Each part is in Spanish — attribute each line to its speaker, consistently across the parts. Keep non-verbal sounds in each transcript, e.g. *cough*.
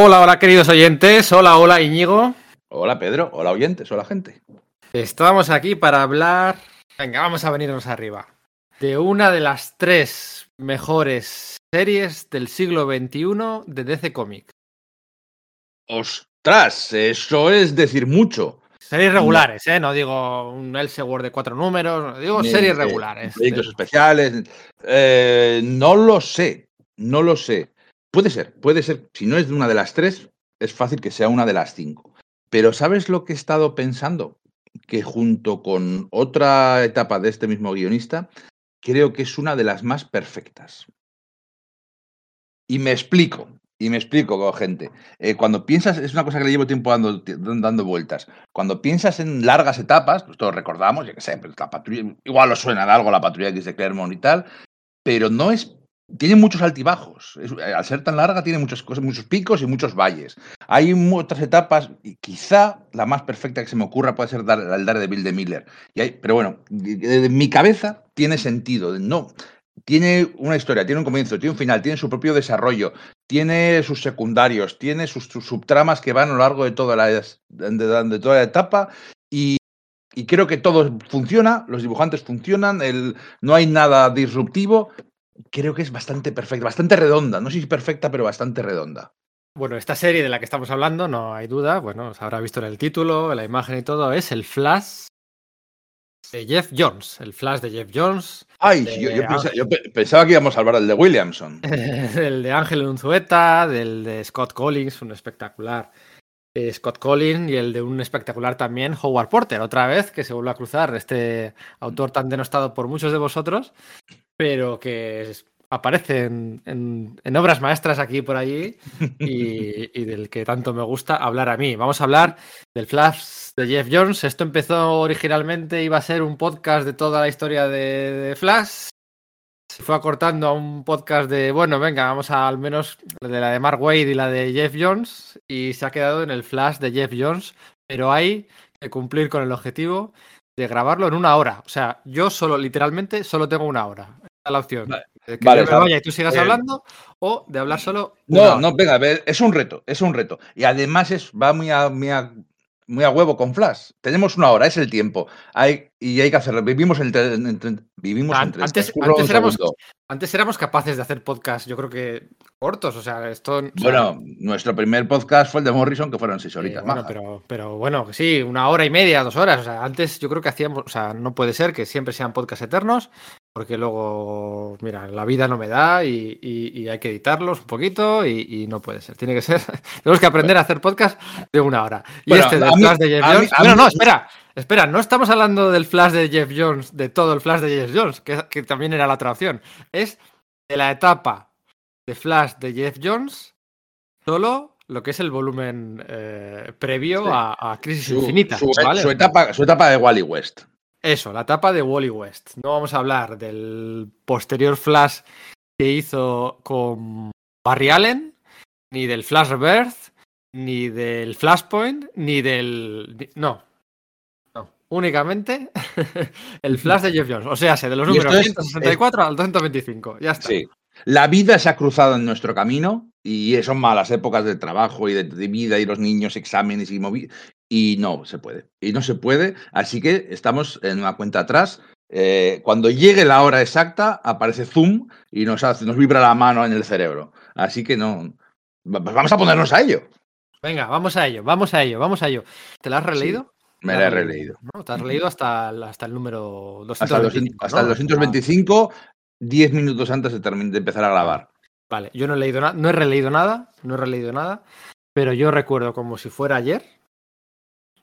Speaker 1: Hola, hola queridos oyentes, hola, hola Íñigo.
Speaker 2: Hola Pedro, hola oyentes, hola gente.
Speaker 1: Estamos aquí para hablar, venga, vamos a venirnos arriba, de una de las tres mejores series del siglo XXI de DC Comics.
Speaker 2: Ostras, eso es decir mucho.
Speaker 1: Series regulares, ¿eh? No digo un Elseworld de cuatro números, no digo series regulares.
Speaker 2: Proyectos especiales. eh, no lo sé, no lo sé. Puede ser, puede ser. Si no es de una de las tres, es fácil que sea una de las cinco. Pero ¿sabes lo que he estado pensando? Que junto con otra etapa de este mismo guionista, creo que es una de las más perfectas. Y me explico, y me explico, gente. Eh, cuando piensas, es una cosa que le llevo tiempo dando, dando vueltas. Cuando piensas en largas etapas, pues todos recordamos, ya que sé, pues la patrulla, igual os suena de algo la patrulla X de Claremont y tal, pero no es. Tiene muchos altibajos. Eh, al ser tan larga, tiene muchas cosas, muchos picos y muchos valles. Hay otras etapas, y quizá la más perfecta que se me ocurra puede ser Dar- el Daredevil de Miller. Y hay- pero bueno, en mi cabeza tiene sentido. No, tiene una historia, tiene un comienzo, tiene un final, tiene su propio desarrollo, tiene sus secundarios, tiene sus, subtramas que van a lo largo de toda la, de, toda la etapa y, creo que todo funciona, los dibujantes funcionan, no hay nada disruptivo. Creo que es bastante perfecta, bastante redonda. No sé si perfecta, pero bastante redonda.
Speaker 1: Bueno, esta serie de la que estamos hablando, no hay duda, bueno, se habrá visto en el título, en la imagen y todo, es el Flash de Jeff Jones, el Flash de Jeff Jones,
Speaker 2: Ay,
Speaker 1: de
Speaker 2: yo, yo pensaba que íbamos a hablar del de Williamson. *laughs*
Speaker 1: del de Ángel Unzueta, del de Scott Collins, un espectacular eh, Scott Collins, y el de un espectacular también Howard Porter, otra vez que se vuelve a cruzar este autor tan denostado por muchos de vosotros, pero que es- aparece en, obras maestras aquí por allí y, *laughs* y del que tanto me gusta hablar a mí. Vamos a hablar del Flash de Jeff Jones. Esto empezó originalmente, iba a ser un podcast de toda la historia de, de Flash. Se fue acortando a un podcast de, bueno, venga, vamos a al menos de la de Mark Wade y la de Jeff Jones y se ha quedado en el Flash de Jeff Jones, pero hay que cumplir con el objetivo de grabarlo en una hora. O sea, yo solo, literalmente, solo tengo una hora. La opción.
Speaker 2: Vale.
Speaker 1: Que
Speaker 2: Vale,
Speaker 1: yo me
Speaker 2: Sam.
Speaker 1: vaya y tú sigas
Speaker 2: Eh,
Speaker 1: hablando o de hablar solo
Speaker 2: No, no, venga, a ver, es un reto, es un reto. Y además es, va muy a, muy a, muy a huevo con Flash. Tenemos una hora, es el tiempo. Hay, y hay que hacerlo. Vivimos entre, entre- vivimos
Speaker 1: An-
Speaker 2: entre
Speaker 1: antes-
Speaker 2: transcurro
Speaker 1: antes éramos-. Antes éramos capaces de hacer podcast, yo creo que cortos, o sea, esto... o sea,
Speaker 2: Bueno, nuestro primer podcast fue el de Morrison, que fueron seis
Speaker 1: Eh,
Speaker 2: horitas.
Speaker 1: bueno,
Speaker 2: majas.
Speaker 1: pero, pero bueno, sí, una hora y media, dos horas. O sea, antes yo creo que hacíamos, o sea, no puede ser que siempre sean podcasts eternos, porque luego, mira, la vida no me da y, y- y hay que editarlos un poquito y, y no puede ser. Tiene que ser, *laughs* tenemos que aprender a hacer podcast de una hora. Y
Speaker 2: Bueno,
Speaker 1: este del
Speaker 2: mí-
Speaker 1: Flash de Jeff
Speaker 2: mí-
Speaker 1: Jones. Bueno,
Speaker 2: mí-
Speaker 1: no, espera, espera, no estamos hablando del Flash de Jeff Jones, de todo el Flash de Jeff Jones, que, que también era la otra opción. Es de la etapa de Flash de Jeff Jones, solo lo que es el volumen eh, previo
Speaker 2: Sí.
Speaker 1: a, a Crisis
Speaker 2: Su,
Speaker 1: Infinita.
Speaker 2: su-
Speaker 1: ¿vale?
Speaker 2: su etapa, su etapa de Wally West.
Speaker 1: Eso, la etapa de Wally West. No vamos a hablar del posterior Flash que hizo con Barry Allen, ni del Flash Rebirth, ni del Flashpoint, ni del. No. No. Únicamente *laughs* el Flash de Jeff Jones. O sea, de los números
Speaker 2: es-
Speaker 1: 164 al 225. Ya está.
Speaker 2: Sí. La vida se ha cruzado en nuestro camino y son malas épocas de trabajo y de, de vida y los niños, exámenes y Y no se puede. Y no se puede. Así que estamos en una cuenta atrás. Eh, cuando llegue la hora exacta, aparece Zoom y nos, hace, nos vibra la mano en el cerebro. Así que no. va- Vamos a ponernos a ello.
Speaker 1: Venga, vamos a ello, vamos a ello, vamos a ello. ¿Te la has releído?
Speaker 2: Me la he releído.
Speaker 1: ¿no? Te has releído hasta, el- hasta el número 225.
Speaker 2: Hasta, el 200 hasta el
Speaker 1: ¿no?
Speaker 2: 225, 10 minutos antes de, de empezar a grabar.
Speaker 1: Vale, yo no he leído nada, no he releído nada, no he releído nada, pero yo recuerdo como si fuera ayer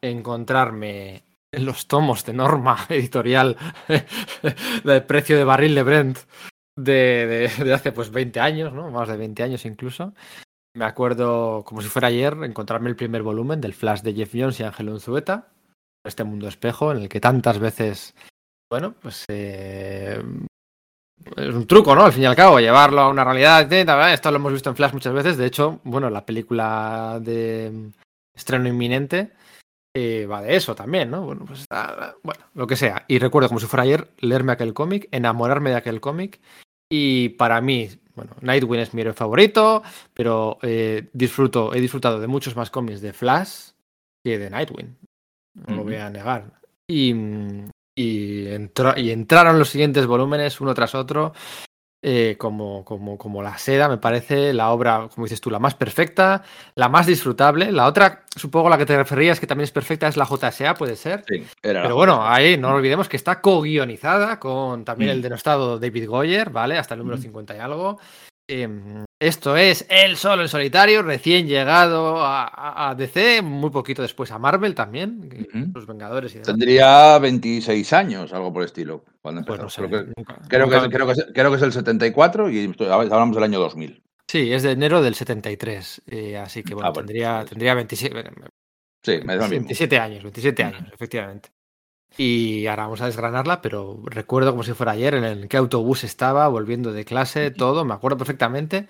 Speaker 1: encontrarme en los tomos de norma *laughs* editorial *laughs* del precio de barril de Brent de, de- de hace pues 20 años, ¿no? Más de 20 años incluso. Me acuerdo como si fuera ayer encontrarme el primer volumen del Flash de Jeff Jones y Ángel Unzueta, este mundo espejo en el que tantas veces, bueno, pues eh, es un truco, ¿no? Al fin y al cabo, llevarlo a una realidad. Esto lo hemos visto en Flash muchas veces. De hecho, bueno, la película de estreno inminente eh, va de eso también, ¿no? Bueno, pues ah, bueno, lo que sea. Y recuerdo como si fuera ayer leerme aquel cómic, enamorarme de aquel cómic. Y para mí, bueno, Nightwing es mi héroe favorito, pero eh, disfruto, he disfrutado de muchos más cómics de Flash que de Nightwing. No lo voy a negar. Y, y, y entraron los siguientes volúmenes uno tras otro eh, como, como, como la seda, me parece la obra, como dices tú, la más perfecta, la más disfrutable. La otra, supongo la que te referías, que también es perfecta, es la JSA, puede ser.
Speaker 2: Sí, era
Speaker 1: Pero bueno, ahí no olvidemos que está co-guionizada con también el denostado David Goyer, ¿vale? Hasta el número 50 y algo. Em, esto es El Solo en Solitario, recién llegado a, DC, muy poquito después a Marvel también, los Vengadores y demás.
Speaker 2: Tendría 26 años, algo por el estilo. Cuando
Speaker 1: Pues no sé,
Speaker 2: creo, que,
Speaker 1: nunca-
Speaker 2: creo,
Speaker 1: nunca-
Speaker 2: que, creo, que es, creo que es el 74 y estoy- hablamos del año 2000.
Speaker 1: Sí, es de enero del 73, eh, así que bueno,
Speaker 2: Ah, bueno,
Speaker 1: tendría,
Speaker 2: pues-
Speaker 1: tendría 27,
Speaker 2: Sí, me da lo mismo.
Speaker 1: 27 años, 27 años, efectivamente. Y ahora vamos a desgranarla, pero recuerdo como si fuera ayer en el qué autobús estaba, volviendo de clase, todo, me acuerdo perfectamente,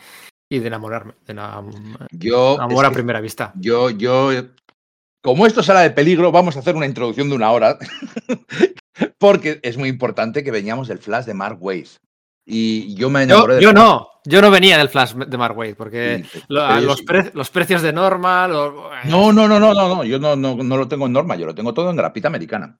Speaker 1: y de enamorarme, de enam-
Speaker 2: Yo,
Speaker 1: amor a
Speaker 2: que
Speaker 1: primera vista.
Speaker 2: yo, yo, como esto sala de peligro, vamos a hacer una introducción de una hora, *laughs* porque es muy importante que veníamos del flash de Mark Waid. Y yo me
Speaker 1: Yo,
Speaker 2: enamoré de
Speaker 1: yo no, yo no venía del Flash de Mark Waid, porque
Speaker 2: Sí,
Speaker 1: lo-
Speaker 2: yo
Speaker 1: los, pre- los precios de Norma, los-
Speaker 2: No, no, no, no, no, no. Yo no, no, no lo tengo en norma, yo lo tengo todo en grapita americana.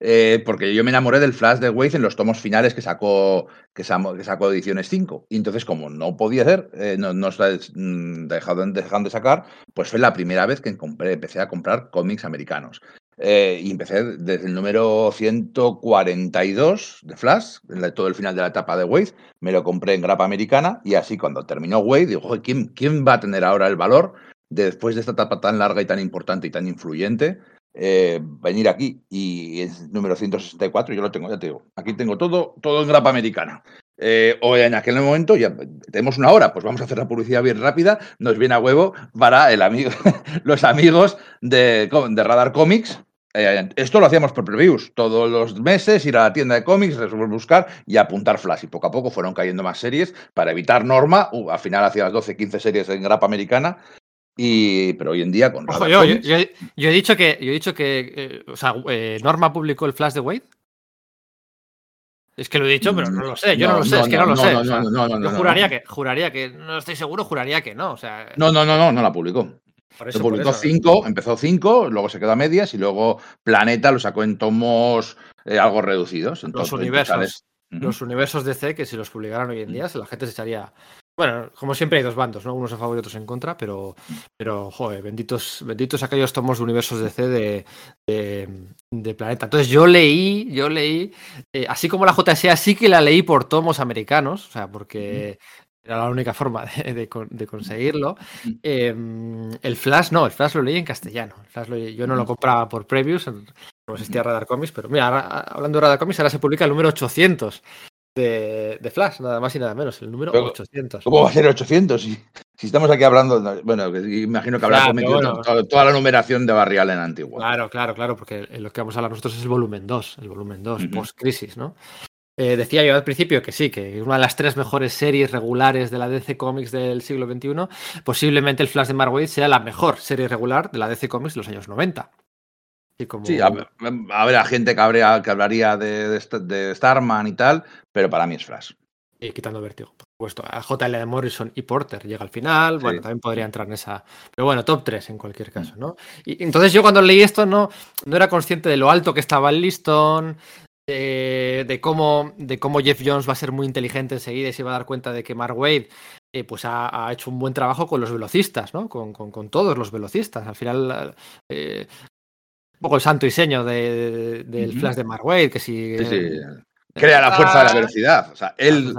Speaker 2: Eh, porque yo me enamoré del Flash de Waze en los tomos finales que sacó, que sacó, Ediciones 5. Y entonces, como no podía ser, eh, no, no mm, dejaron de sacar, pues fue la primera vez que empecé a comprar cómics americanos. Eh, y empecé desde el número 142 de Flash, todo el final de la etapa de Wade, me lo compré en grapa americana y así cuando terminó Wade, digo, "Joder, ¿quién, ¿quién va a tener ahora el valor de, después de esta etapa tan larga y tan importante y tan influyente? Eh, venir aquí y es número 164, yo lo tengo, ya te digo, aquí tengo todo, todo en grapa americana. Eh, o en aquel momento ya tenemos una hora, pues vamos a hacer la publicidad bien rápida, nos viene a huevo para el amigo, *laughs* los amigos de, de Radar Comics. Eh, esto lo hacíamos por previews, todos los meses ir a la tienda de cómics, buscar y apuntar flash. Y poco a poco fueron cayendo más series para evitar norma. Uh, al final hacía las 12, 15 series en grapa americana y, pero hoy en día con
Speaker 1: Ojo, yo, yo,
Speaker 2: Comics-
Speaker 1: yo- yo he dicho que, yo he dicho que eh, o sea, eh, Norma publicó el Flash de Wade. Es que lo he dicho, pero no lo sé, yo no, lo sé, es que no, lo sé.
Speaker 2: No,
Speaker 1: o sea,
Speaker 2: no, no, no,
Speaker 1: yo
Speaker 2: no, no.
Speaker 1: juraría que, juraría que, no estoy seguro, juraría que no. O sea,
Speaker 2: No, no, no, no, no la publicó.
Speaker 1: por eso,
Speaker 2: publicó
Speaker 1: eso.
Speaker 2: cinco, empezó cinco, luego se quedó a medias y luego Planeta lo sacó en tomos eh, algo reducidos. en
Speaker 1: Los universos.
Speaker 2: Ujú.
Speaker 1: Los universos DC, que si los publicaran hoy en día, la gente se echaría. Bueno, como siempre hay dos bandos, ¿no? Unos a favor y otros en contra, pero, pero joder, benditos, benditos aquellos tomos de universos DC de, de, de Planeta. Entonces yo leí, yo leí, eh, así como la JSA, sí que la leí por tomos americanos, o sea, porque era la única forma de, de de conseguirlo. Eh, el Flash no, el Flash lo leí en castellano. El Flash lo- yo no lo compraba por previews, no existía Radar Comics, pero mira, ahora- hablando de Radar Comics, ahora se publica el número 800 de, de Flash, nada más y nada menos, el número
Speaker 2: Pero,
Speaker 1: 800.
Speaker 2: ¿Cómo va a ser 800? Si, si estamos aquí hablando, no, bueno, imagino que habrá
Speaker 1: Claro, bueno.
Speaker 2: toda la numeración de Barrial en antiguo.
Speaker 1: Claro, claro, claro, porque lo que vamos a hablar nosotros es el volumen 2, el volumen 2,
Speaker 2: Ujú.
Speaker 1: post-crisis, ¿no? Eh, decía yo al principio que sí, que una de las tres mejores series regulares de la DC Comics del siglo XXI, posiblemente el Flash de Mark sea la mejor serie regular de la DC Comics de los años 90. Y como...
Speaker 2: Sí, a, a ver, a gente que, habría, que hablaría de, de, St- de Starman y tal, pero para mí es Flash.
Speaker 1: y quitando vértigo, por supuesto. A JL de Morrison y Porter llega al final.
Speaker 2: Sí.
Speaker 1: Bueno, también podría entrar en esa. Pero bueno, top 3 en cualquier caso, ¿no? Y entonces yo cuando leí esto no, no era consciente de lo alto que estaba el listón. De, de cómo, de cómo Jeff Jones va a ser muy inteligente enseguida y se va a dar cuenta de que Mark Wade eh, pues ha, ha hecho un buen trabajo con los velocistas, ¿no? Con, con- con todos los velocistas. Al final, eh, poco el santo y seño de- de- del
Speaker 2: Ujú.
Speaker 1: Flash de Mark Wade, que si.
Speaker 2: Sí, sí. Crea la fuerza de la
Speaker 1: Ah,
Speaker 2: velocidad. O sea, él,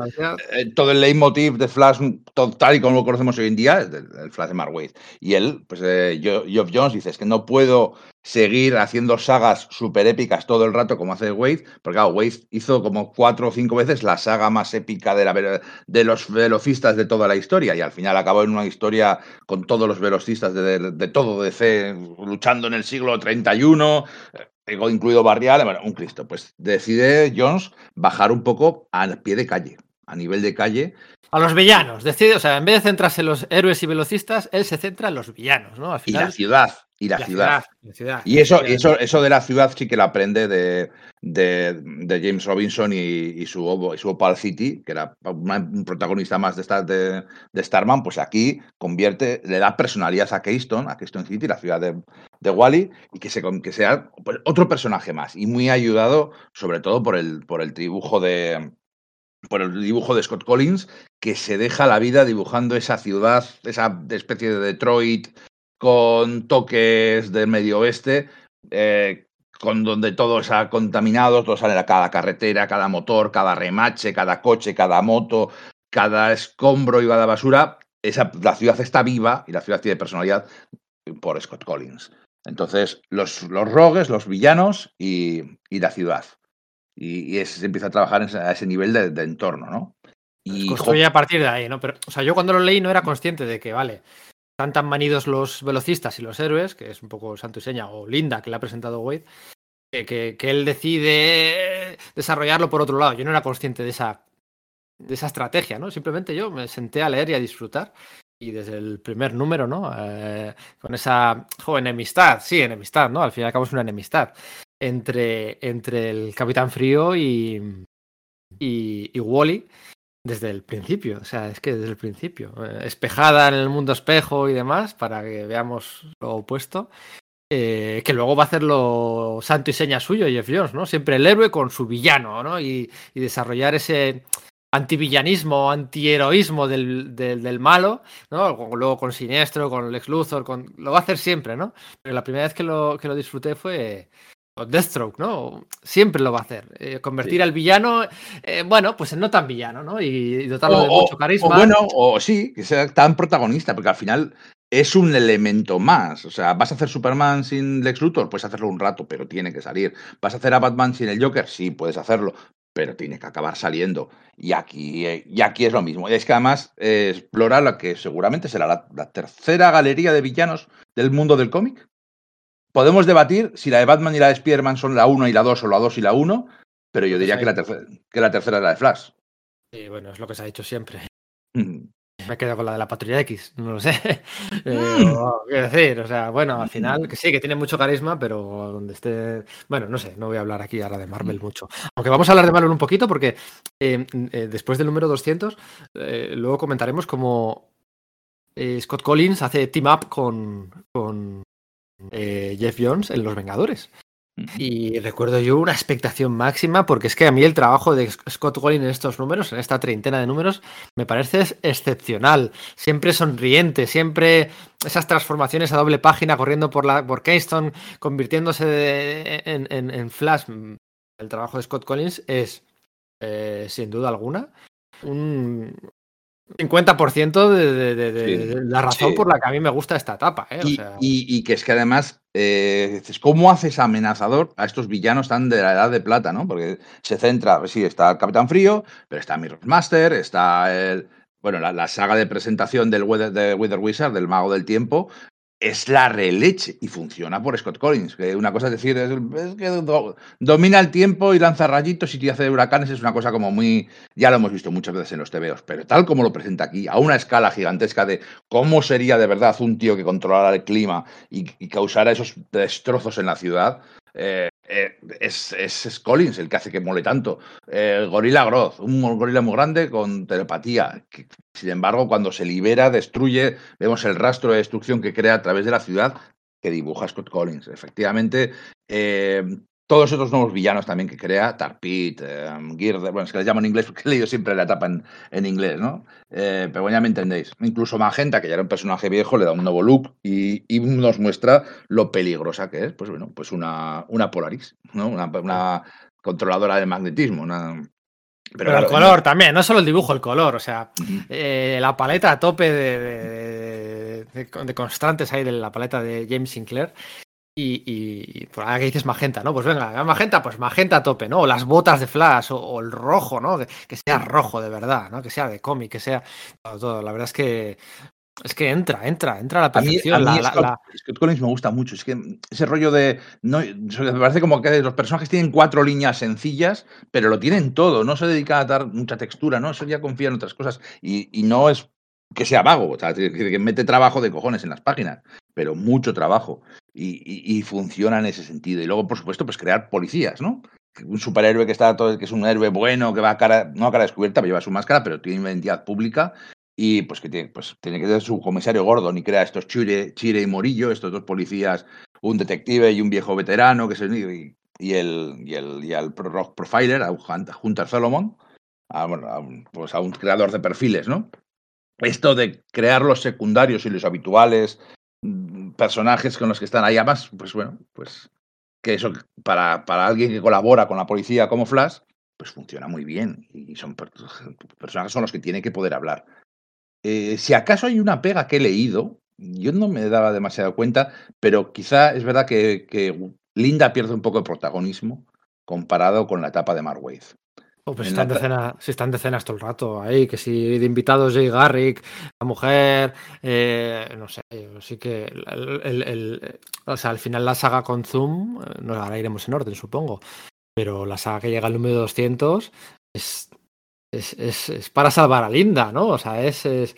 Speaker 2: eh, todo el leitmotiv de Flash, todo, tal y como lo conocemos hoy en día, es del, del Flash de Mark Waid. Y él, pues eh, Geoff Jones dice, es que no puedo seguir haciendo sagas super épicas todo el rato como hace Wade, porque claro, Wade hizo como cuatro o cinco veces la saga más épica de, la, de los velocistas de toda la historia y al final acabó en una historia con todos los velocistas de, de- de todo DC luchando en el siglo 31, incluido Barrial, bueno, un Cristo. Pues decide Jones bajar un poco al pie de calle, a nivel de calle,
Speaker 1: A los villanos, decide, o sea, en vez de centrarse en los héroes y velocistas, él se centra en los villanos, ¿no? Al
Speaker 2: y la ciudad. Y la, ciudad. Y eso, eso, eso de la ciudad sí que lo aprende de, de, James Robinson y, su, y su Opal City, que era un protagonista más de, de, de, Starman, pues aquí convierte, le da personalidad a Keystone, a Keystone City, la ciudad de, de Wally, y que, se, que sea pues, otro personaje más. Y muy ayudado, sobre todo, por el, por el dibujo de, por el dibujo de Scott Collins, que se deja la vida dibujando esa ciudad, esa especie de Detroit con toques del medio oeste, eh, con donde todo está contaminado, todo sale a cada carretera, cada motor, cada remache, cada coche, cada moto, cada escombro y cada basura. Esa, la ciudad está viva y la ciudad tiene personalidad por Scott Collins. Entonces, los, los rogues, los villanos y, la ciudad. Y, se empieza a trabajar a ese nivel de, entorno, ¿no?
Speaker 1: Y construye a partir de ahí, ¿no? Pero, o sea, yo cuando lo leí no era consciente de que, vale, están tan manidos los velocistas y los héroes, que es un poco santo y seña, o Linda, que le ha presentado Wade, que, que, él decide desarrollarlo por otro lado. Yo no era consciente de esa, de esa estrategia, ¿no? Simplemente yo me senté a leer y a disfrutar. Y desde el primer número, ¿no? Eh, con esa enemistad, sí, enemistad, ¿no? Al fin y una enemistad entre, entre el Capitán Frío y, y, y Wally desde el principio, o sea, es que desde el principio. Eh, espejada en el mundo espejo y demás, para que veamos lo opuesto. Eh, que luego va a hacerlo santo y seña suyo, Jeff Jones, ¿no? Siempre el héroe con su villano, ¿no? Y, desarrollar ese antivillanismo, antiheroísmo del, del, del, malo, ¿no? Luego con Siniestro, con Lex Luthor, con... lo va a hacer siempre, ¿no? Pero la primera vez que lo, que lo disfruté fue, Deathstroke, ¿no? Siempre lo va a hacer. Eh, convertir al villano, eh, bueno, pues en no tan villano, ¿no? Y, dotarlo de mucho carisma.
Speaker 2: O bueno, o sí, que sea tan protagonista, porque al final es un elemento más. O sea, ¿vas a hacer Superman sin Lex Luthor? Puedes hacerlo un rato, pero tiene que salir. ¿Vas a hacer a Batman sin el Joker? Sí, puedes hacerlo, pero tiene que acabar saliendo. Y aquí, eh, y aquí es lo mismo. Es que además explora lo que seguramente será la tercera galería de villanos del mundo del cómic. Podemos debatir si la de Batman y la de Spider-Man son la 1 y la 2 o la 2 y la 1, pero yo diría que, la tercera, que la tercera es la de Flash.
Speaker 1: Sí, bueno, es lo que se ha dicho siempre. Mm. Me quedo con la de la Patrulla X, no lo sé. *laughs* Eh, mm. decir, o sea, bueno, al final, que sí, que tiene mucho carisma, pero donde esté. Bueno, no sé, no voy a hablar aquí ahora de Marvel mm. mucho. Aunque vamos a hablar de Marvel un poquito, porque eh, eh, después del número 200, luego comentaremos cómo Scott Collins hace team up con, con, eh, Jeff Jones en Los Vengadores. Y recuerdo yo una expectación máxima, porque es que a mí el trabajo de Scott Collins en estos números, en esta treintena de números, me parece excepcional. Siempre sonriente, siempre esas transformaciones a doble página corriendo por, la, por Keystone, convirtiéndose en, Flash. El trabajo de Scott Collins es, eh, sin duda alguna, un, 50% de, de, la razón por la que a mí me gusta esta etapa. ¿eh?
Speaker 2: y, que es que además, eh, ¿cómo haces amenazador a estos villanos tan de la edad de plata? ¿no? Porque se centra, sí, está el Capitán Frío, pero está Mirror Master, está el, bueno, la, saga de presentación del de Wither Wizard, del Mago del Tiempo, es la releche y funciona por Scott Collins. Que una cosa es decir, es, que domina el tiempo y lanza rayitos y te hace huracanes, es una cosa como muy. Ya lo hemos visto muchas veces en los TVOs, pero tal como lo presenta aquí, a una escala gigantesca de cómo sería de verdad un tío que controlara el clima y, causara esos destrozos en la ciudad, eh, eh, es, es, Collins el que hace que mole tanto. Eh, gorila Groth, un gorila muy grande con telepatía. Sin embargo, cuando se libera, destruye, vemos el rastro de destrucción que crea a través de la ciudad que dibuja Scott Collins. Efectivamente, todos esos nuevos villanos también que crea, Tarpit, eh, Girder, bueno, es que les llamo en inglés porque he leído siempre la etapa en, inglés, ¿no? Eh, pero bueno, ya me entendéis. Incluso Magenta, que ya era un personaje viejo, le da un nuevo look y, nos muestra lo peligrosa que es, pues bueno, pues una, una Polaris, ¿no? Una, controladora de magnetismo, una,
Speaker 1: pero, el color también, no solo el dibujo, el color. O sea, eh, la paleta a tope de, de, constantes ahí de la paleta de James Sinclair y, por ahora que dices magenta, ¿no? Pues venga, magenta, pues magenta a tope, ¿no? O las botas de Flash, o, el rojo, ¿no? Que, sea rojo de verdad, ¿no? Que sea de cómic, que sea todo, La verdad es que es que entra, entra, entra a la perfección.
Speaker 2: A Scott, Collins me gusta mucho. Es que ese rollo de. No, me parece como que los personajes tienen cuatro líneas sencillas, pero lo tienen todo. No se dedica a dar mucha textura, ¿no? Eso ya confía en otras cosas. Y, y no es que sea vago, o sea, que mete trabajo de cojones en las páginas, pero mucho trabajo. Y, funciona en ese sentido. Y luego, por supuesto, pues crear policías, ¿no? Un superhéroe que está todo, que es un héroe bueno, que va a cara, no a cara descubierta, lleva su máscara, pero tiene identidad pública y pues que tiene, pues, tiene que ser su comisario Gordon y crea estos Chire, Chire y Morillo, estos dos policías, un detective y un viejo veterano, que es el, y, y el, y el, y el rock profiler, a Hunter Solomon, a, pues a un creador de perfiles, ¿no? Esto de crear los secundarios y los habituales personajes con los que están ahí, además, pues bueno, pues que eso para, para alguien que colabora con la policía como Flash, pues funciona muy bien y son personajes con los que tiene que poder hablar. Eh, si acaso hay una pega que he leído, yo no me daba demasiado cuenta, pero quizá es verdad que, Linda pierde un poco de protagonismo comparado con la etapa de Mark
Speaker 1: Oh, pues están, si están decenas todo el rato ahí, que si de invitados Jay Garrick, la mujer, eh, no sé, sí que el, o sea, al final la saga con Zoom, eh, no ahora iremos en orden, supongo, pero la saga que llega al número 200 es, es, es, es para salvar a Linda, ¿no? O sea, es, es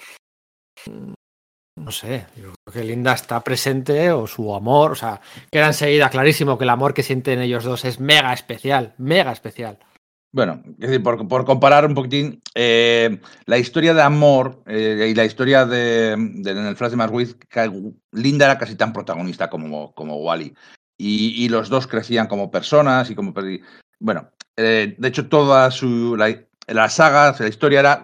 Speaker 1: no sé, yo creo que Linda está presente o su amor, o sea, queda enseguida clarísimo que el amor que sienten ellos dos es mega especial, mega especial.
Speaker 2: Bueno, es decir, por, por comparar un poquitín, eh, la historia de amor eh, y la historia de, de, en el Flash de Marwiz, Linda era casi tan protagonista como, como Wally. Y, y, los dos crecían como personas y como... Bueno, eh, de hecho, toda su... La, la saga, la historia era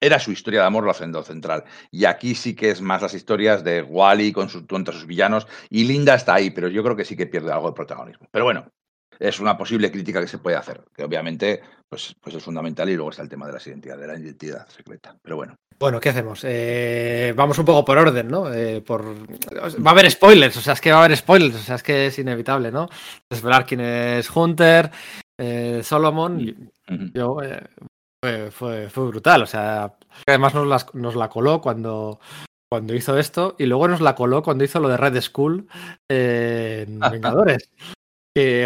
Speaker 2: era su historia de amor lo hacendo central. Y aquí sí que es más las historias de Wally con sus, contra sus villanos. Y Linda está ahí, pero yo creo que sí que pierde algo de protagonismo. Pero bueno, es una posible crítica que se puede hacer, que obviamente pues, pues es fundamental y luego está el tema de la identidad, de la identidad secreta. Pero bueno.
Speaker 1: Bueno, ¿qué hacemos? Eh, vamos un poco por orden, ¿no? Eh, por... Va a haber spoilers, o sea, es que va a haber spoilers, o sea, es que es inevitable, ¿no? Desvelar quién es Hunter, eh, Solomon. Yo fue, fue, brutal, o sea, además nos, nos la coló cuando, cuando hizo esto y luego nos la coló cuando hizo lo de Red School en *laughs* Vengadores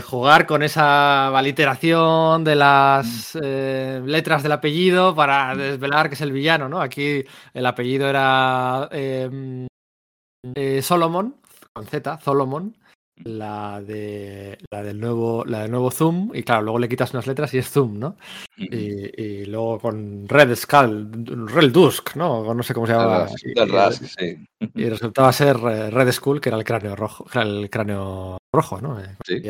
Speaker 1: jugar con esa aliteración de las mm. eh, letras del apellido para mm. desvelar que es el villano, ¿no? Aquí el apellido era em, eh, Solomon, con Z, Solomon, la de la del nuevo la del nuevo Zoom y claro luego le quitas unas letras y es Zoom no y, y luego con Red Skull Red Dusk no no sé cómo se llama
Speaker 2: y, sí.
Speaker 1: y, resultaba ser eh, Red Skull que era el cráneo rojo el cráneo rojo no eh,
Speaker 2: sí.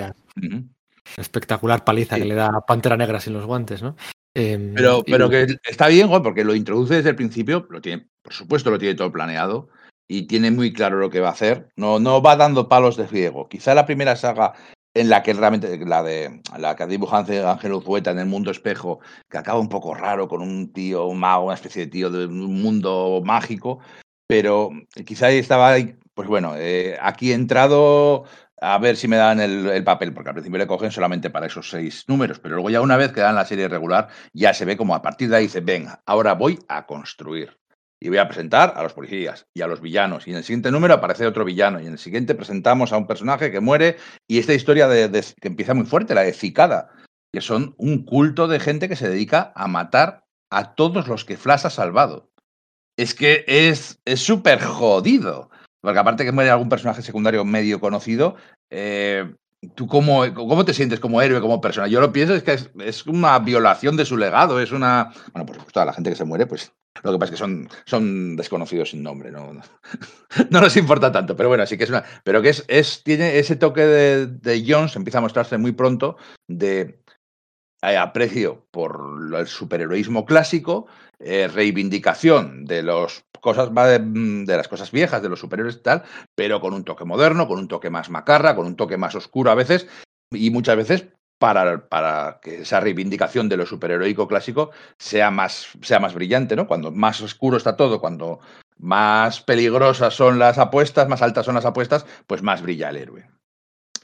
Speaker 1: espectacular paliza que le da Pantera Negra sin los guantes no
Speaker 2: em, pero pero que está bien porque lo introduce desde el principio lo tiene por supuesto lo tiene todo planeado y tiene muy claro lo que va a hacer. No, no va dando palos de ciego. Quizá la primera saga en la que realmente, la de la que dibuja Ángel Uzueta en el mundo espejo, que acaba un poco raro con un tío, un mago, una especie de tío de un mundo mágico, pero quizá ahí estaba, pues bueno, eh, aquí he entrado a ver si me dan el, el, papel, porque al principio le cogen solamente para esos seis números, pero luego ya una vez que dan la serie regular, ya se ve como a partir de ahí dice, venga, ahora voy a construir y voy a presentar a los policías y a los villanos. Y en el siguiente número aparece otro villano. Y en el siguiente presentamos a un personaje que muere. Y esta historia de, que empieza muy fuerte, la de Cicada, que son un culto de gente que se dedica a matar a todos los que Flash ha salvado. Es que es súper jodido. Porque aparte que muere algún personaje secundario medio conocido, eh, ¿Tú cómo, cómo, te sientes como héroe, como persona? Yo lo pienso es que es, es, una violación de su legado, es una... Bueno, por supuesto, a la gente que se muere, pues lo que pasa es que son, son desconocidos sin nombre, ¿no? no *laughs* nos importa tanto, pero bueno, sí que es una. Pero que es, es tiene ese toque de, de Jones, empieza a mostrarse muy pronto, de eh, aprecio por el superheroísmo clásico, eh, reivindicación de los cosas de, las cosas viejas, de los superhéroes y tal, pero con un toque moderno, con un toque más macarra, con un toque más oscuro a veces, y muchas veces para, para, que esa reivindicación de lo superheroico clásico sea más, sea más brillante, ¿no? Cuando más oscuro está todo, cuando más peligrosas son las apuestas, más altas son las apuestas, pues más brilla el héroe.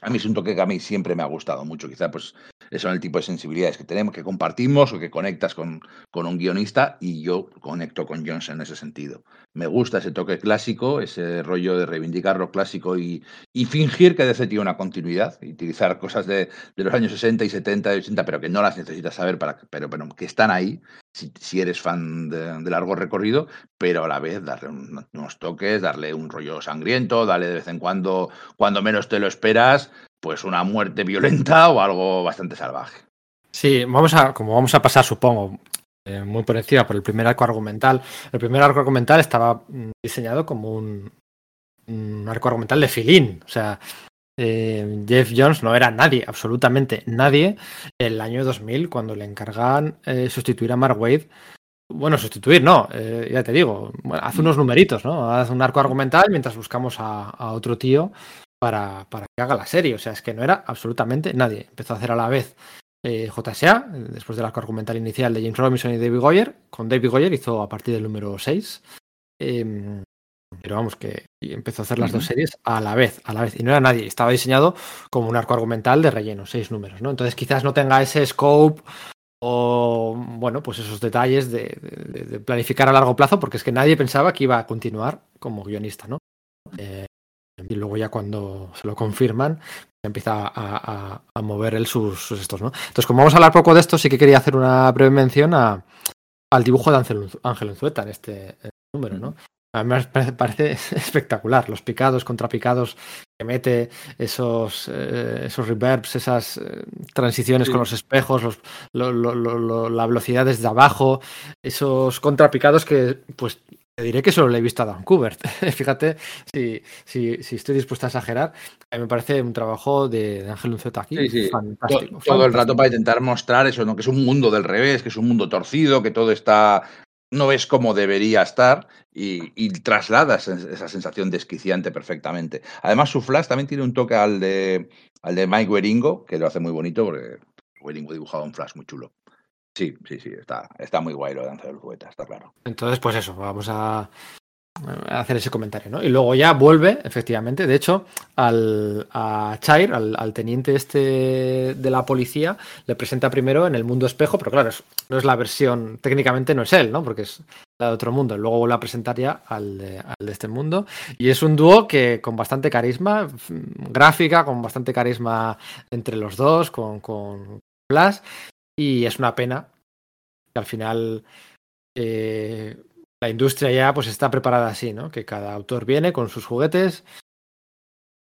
Speaker 2: A mí es un toque que a mí siempre me ha gustado mucho. Quizá pues son el tipo de sensibilidades que tenemos, que compartimos o que conectas con, con un guionista y yo conecto con Jones en ese sentido. Me gusta ese toque clásico, ese rollo de reivindicar lo clásico y, fingir que DC tiene una continuidad, y utilizar cosas de, de, los años 60 y 70 y 80, pero que no las necesitas saber, para, pero, pero que están ahí. si, eres fan de, largo recorrido, pero a la vez darle unos toques, darle un rollo sangriento, darle de vez en cuando, cuando menos te lo esperas, pues una muerte violenta o algo bastante salvaje.
Speaker 1: Sí, vamos a, como vamos a pasar, supongo, eh, muy por encima por el primer arco argumental. El primer arco argumental estaba mm, diseñado como un, arco argumental de filín. O sea, eh, Jeff Jones no era nadie, absolutamente nadie, el año 2000 cuando le encargan eh, sustituir a Mark Wade. Bueno, sustituir, no, ya te digo, haz unos numeritos, ¿no? Haz un arco argumental mientras buscamos a, otro tío para, para, que haga la serie. O sea, es que no era absolutamente nadie. Empezó a hacer a la vez eh, JSA, después del arco argumental inicial de James Robinson y David Goyer. Con David Goyer hizo a partir del número 6. Em, pero vamos, que empezó a hacer las dos series a la vez, a la vez. Y no era nadie. Estaba diseñado como un arco argumental de relleno, seis números, ¿no? Entonces quizás no tenga ese scope o, bueno, pues esos detalles de, planificar a largo plazo, porque es que nadie pensaba que iba a continuar como guionista, ¿no? Eh, y luego ya cuando se lo confirman, empieza a, mover él sus, estos, ¿no? Entonces, como vamos a hablar poco de esto, sí que quería hacer una breve mención a, al dibujo de Ángel, Ángel Unzueta en este, número, ¿no? A mí me parece, *laughs* espectacular, los picados, contrapicados que mete, esos, eh, esos reverbs, esas eh, transiciones con los espejos, los, la velocidad desde abajo, esos contrapicados que pues te diré que solo le he visto a Vancouver. *laughs* Fíjate si, si, si, estoy dispuesto a exagerar. A mí me parece un trabajo de, Ángel Unzueta aquí fantástico.
Speaker 2: Todo, el rato para intentar mostrar eso, ¿no? que es un mundo del revés, que es un mundo torcido, que todo está no es como debería estar y, y trasladas esa sensación desquiciante perfectamente. Además, su flash también tiene un toque al de, al de Mike Weringo, que lo hace muy bonito porque Weringo ha dibujado un flash muy chulo. Sí, sí, sí, está, está muy guay lo de Danza del Poeta, está claro.
Speaker 1: Entonces, pues eso, vamos a, hacer ese comentario, ¿no? Y luego ya vuelve, efectivamente, de hecho, al, a Chair, al, teniente este de la policía, le presenta primero en el mundo espejo, pero claro, no es la versión, técnicamente no es él, ¿no? Porque es la de otro mundo. Luego vuelve a presentar ya al de, al de este mundo. Y es un dúo que con bastante carisma, gráfica, con bastante carisma entre los dos, con, con Flash. Y es una pena que al final eh, la industria ya pues está preparada así, ¿no? Que cada autor viene con sus juguetes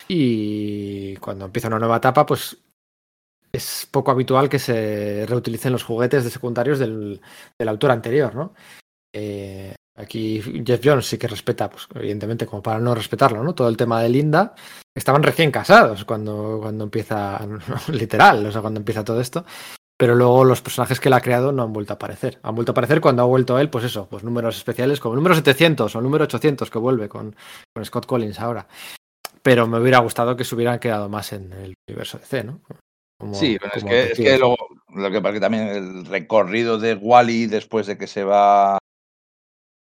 Speaker 1: y cuando empieza una nueva etapa, pues es poco habitual que se reutilicen los juguetes de secundarios del, autor anterior, ¿no? Eh, aquí Jeff Jones sí que respeta, pues evidentemente como para no respetarlo, ¿no? Todo el tema de Linda. Estaban recién casados cuando, cuando empieza, *laughs* literal, o sea, cuando empieza todo esto pero luego los personajes que él ha creado no han vuelto a aparecer. Han vuelto a aparecer cuando ha vuelto él, pues eso, pues números especiales como el número 700 o el número 800 que vuelve con, con Scott Collins ahora. Pero me hubiera gustado que se hubieran quedado más en el universo de C, ¿no?
Speaker 2: sí, pero es que, es que luego, lo que pasa que también el recorrido de Wally después de que se va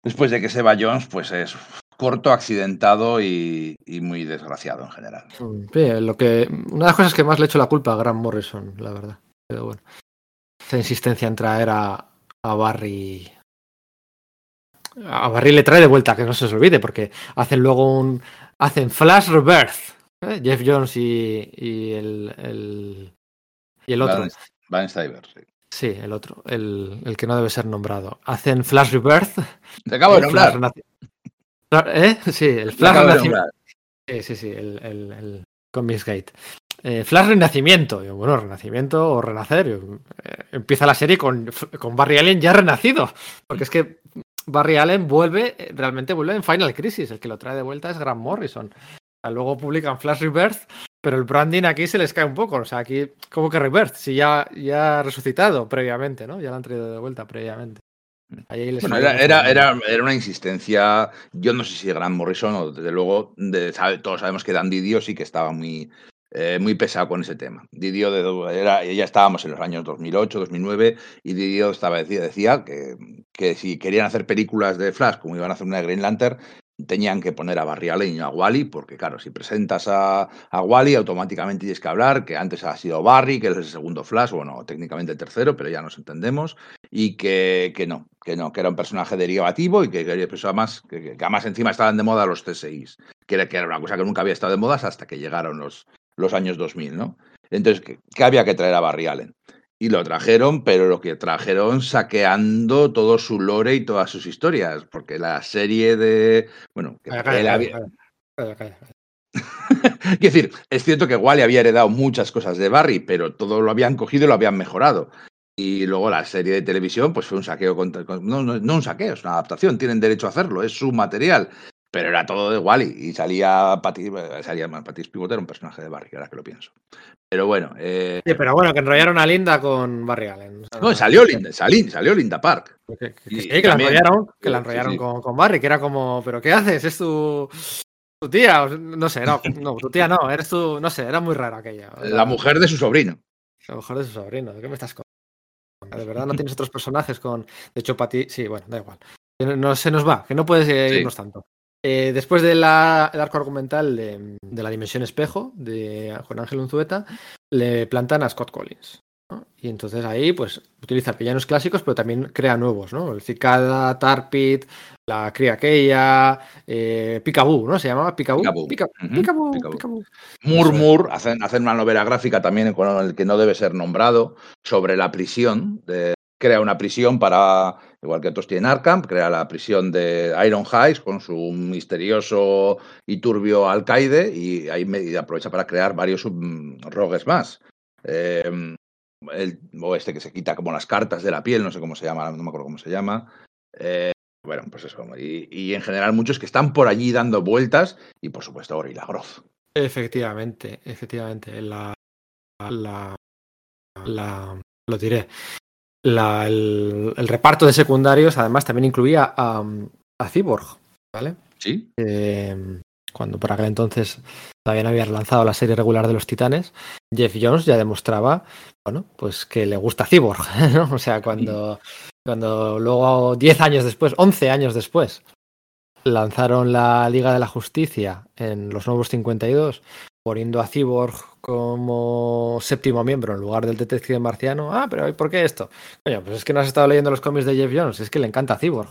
Speaker 2: después de que se va Jones, pues es corto, accidentado y, y muy desgraciado en general.
Speaker 1: Sí, lo que, una de las cosas que más le he hecho la culpa a Grant Morrison, la verdad. Pero bueno esa insistencia en traer a, Barry. A Barry le trae de vuelta, que no se os olvide, porque hacen luego un. Hacen Flash Rebirth. ¿eh? Jeff Jones y, y el, el, Y el otro.
Speaker 2: Van Stiver, sí.
Speaker 1: Sí, el otro, el, el, que no debe ser nombrado. Hacen Flash Rebirth.
Speaker 2: Te acabo de nombrar.
Speaker 1: ¿Eh? Sí, el Flash Sí, sí, sí, el, el, el Miss Gate. Eh, Flash Renacimiento. bueno, Renacimiento o Renacer. Eh, empieza la serie con, con, Barry Allen ya renacido. Porque es que Barry Allen vuelve, eh, realmente vuelve en Final Crisis. El que lo trae de vuelta es Grant Morrison. luego publican Flash Rebirth, pero el branding aquí se les cae un poco. O sea, aquí, como que Rebirth? Si ya, ya ha resucitado previamente, ¿no? Ya lo han traído de vuelta previamente.
Speaker 2: Bueno, era, era, era, era, una insistencia. Yo no sé si Grant Morrison o desde luego, de, todos sabemos que Dan Didio sí que estaba muy, eh, muy pesado con ese tema. Didio de, era, ya estábamos en los años 2008, 2009 y Didio estaba, decía, decía que, que, si querían hacer películas de Flash como iban a hacer una de Green Lantern, tenían que poner a Barry Allen a Wally, porque claro, si presentas a, a, Wally automáticamente tienes que hablar que antes ha sido Barry, que es el segundo Flash, bueno, técnicamente el tercero, pero ya nos entendemos, y que, que no, que no, que era un personaje derivativo y que, que, pues, además, que, que, además encima estaban de moda los TSIs, que era, que era una cosa que nunca había estado de moda hasta que llegaron los, los años 2000, ¿no? Entonces, ¿qué, había que traer a Barry Allen? y lo trajeron, pero lo que trajeron saqueando todo su lore y todas sus historias, porque la serie de... Bueno, que *laughs* Quiero decir, es cierto que Wally había heredado muchas cosas de Barry, pero todo lo habían cogido y lo habían mejorado. Y luego la serie de televisión, pues fue un saqueo contra. No, no, no un saqueo, es una adaptación, tienen derecho a hacerlo, es su material. Pero era todo de Wally y salía Patty, salía Patty era un personaje de Barry, ahora que lo pienso. Pero bueno. Eh...
Speaker 1: Sí, pero bueno, que enrollaron a Linda con Barry Allen.
Speaker 2: no, salió Linda, salió Linda Park.
Speaker 1: Que, sí, que la enrollaron, que la enrollaron con, con, Barry, que era como, ¿pero qué haces? Es tu, tu tía, no sé, no, no, tu tía no, eres tu, no sé, era muy rara aquella.
Speaker 2: La mujer de su sobrino.
Speaker 1: La mujer de su sobrino, ¿de qué me estás contando? De verdad no tienes otros personajes con. De hecho, para ti, sí, bueno, da igual. No, se nos va, que no puedes irnos tanto. Eh, después del arco argumental de, de, la dimensión espejo de Juan Ángel Unzueta, le plantan a Scott Collins. Y entonces ahí pues utiliza villanos clásicos, pero también crea nuevos, ¿no? El Cicada, Tarpit, la cría aquella, eh, Picaboo, ¿no? Se llamaba Picaboo.
Speaker 2: Picaboo. Murmur, hacen, hacen, una novela gráfica también con el que no debe ser nombrado, sobre la prisión. De, crea una prisión para, igual que otros tienen Arkham, crea la prisión de Iron Heights con su misterioso y turbio alcaide y ahí aprovecha para crear varios mm, rogues más. El, o este que se quita como las cartas de la piel, no sé cómo se llama, no me acuerdo cómo se llama. Eh, bueno, pues eso. Y, en general muchos que están por allí dando vueltas y por supuesto Gorilla Groth.
Speaker 1: Efectivamente, efectivamente. La, la, la lo diré. La, el, reparto de secundarios además también incluía a, a Cyborg, ¿vale?
Speaker 2: Sí.
Speaker 1: Eh, cuando por aquel entonces todavía no había lanzado la serie regular de los Titanes, Jeff Jones ya demostraba, bueno, pues que le gusta Cyborg, *laughs* ¿no? O sea, cuando, cuando luego 10 años después, 11 años después, lanzaron la Liga de la Justicia en los nuevos 52, poniendo a Cyborg como séptimo miembro en lugar del detective marciano. Ah, pero ¿por qué esto? Coño, pues es que no has estado leyendo los cómics de Jeff Jones, es que le encanta Cyborg.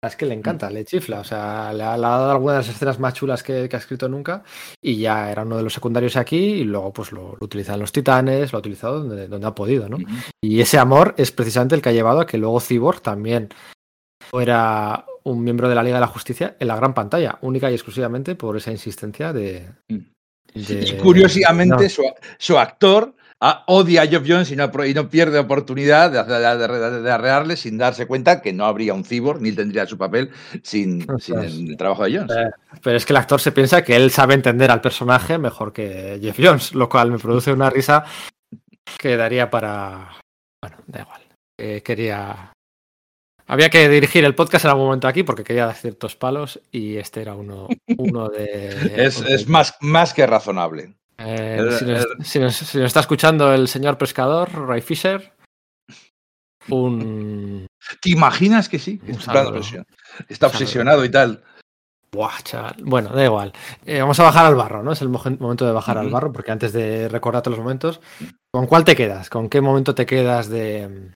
Speaker 1: Es que le mm. encanta, le chifla. O sea, le ha, dado algunas de las escenas más chulas que, ha escrito nunca. Y ya era uno de los secundarios aquí. Y luego, pues lo, lo utiliza en los titanes, lo ha utilizado donde, donde ha podido, ¿no? Y ese amor es precisamente el que ha llevado a que luego Cyborg también fuera un miembro de la Liga de la Justicia en la gran pantalla, única y exclusivamente por esa insistencia de.
Speaker 2: Y curiosamente, su, actor Ah, odia a Geoff Jones y no, pierde oportunidad de, de, arrearle sin darse cuenta que no habría un cyborg ni tendría su papel sin, el, trabajo de Jones.
Speaker 1: Eh, pero es que el actor se piensa que él sabe entender al personaje mejor que Jeff Jones, lo cual me produce una risa que daría para. Bueno, da igual. Eh, quería. Había que dirigir el podcast en algún momento aquí porque quería dar ciertos palos y este era uno, uno de. *laughs*
Speaker 2: es, es más, más que razonable.
Speaker 1: Eh, si, nos, está escuchando el señor pescador, Ray Fisher, un.
Speaker 2: ¿Te imaginas que sí? está, obsesionado y tal.
Speaker 1: Buah, chaval. Bueno, da igual. Eh, vamos a bajar al barro, ¿no? Es el momento de bajar al barro, porque antes de recordarte los momentos, ¿con cuál te quedas? ¿Con qué momento te quedas de,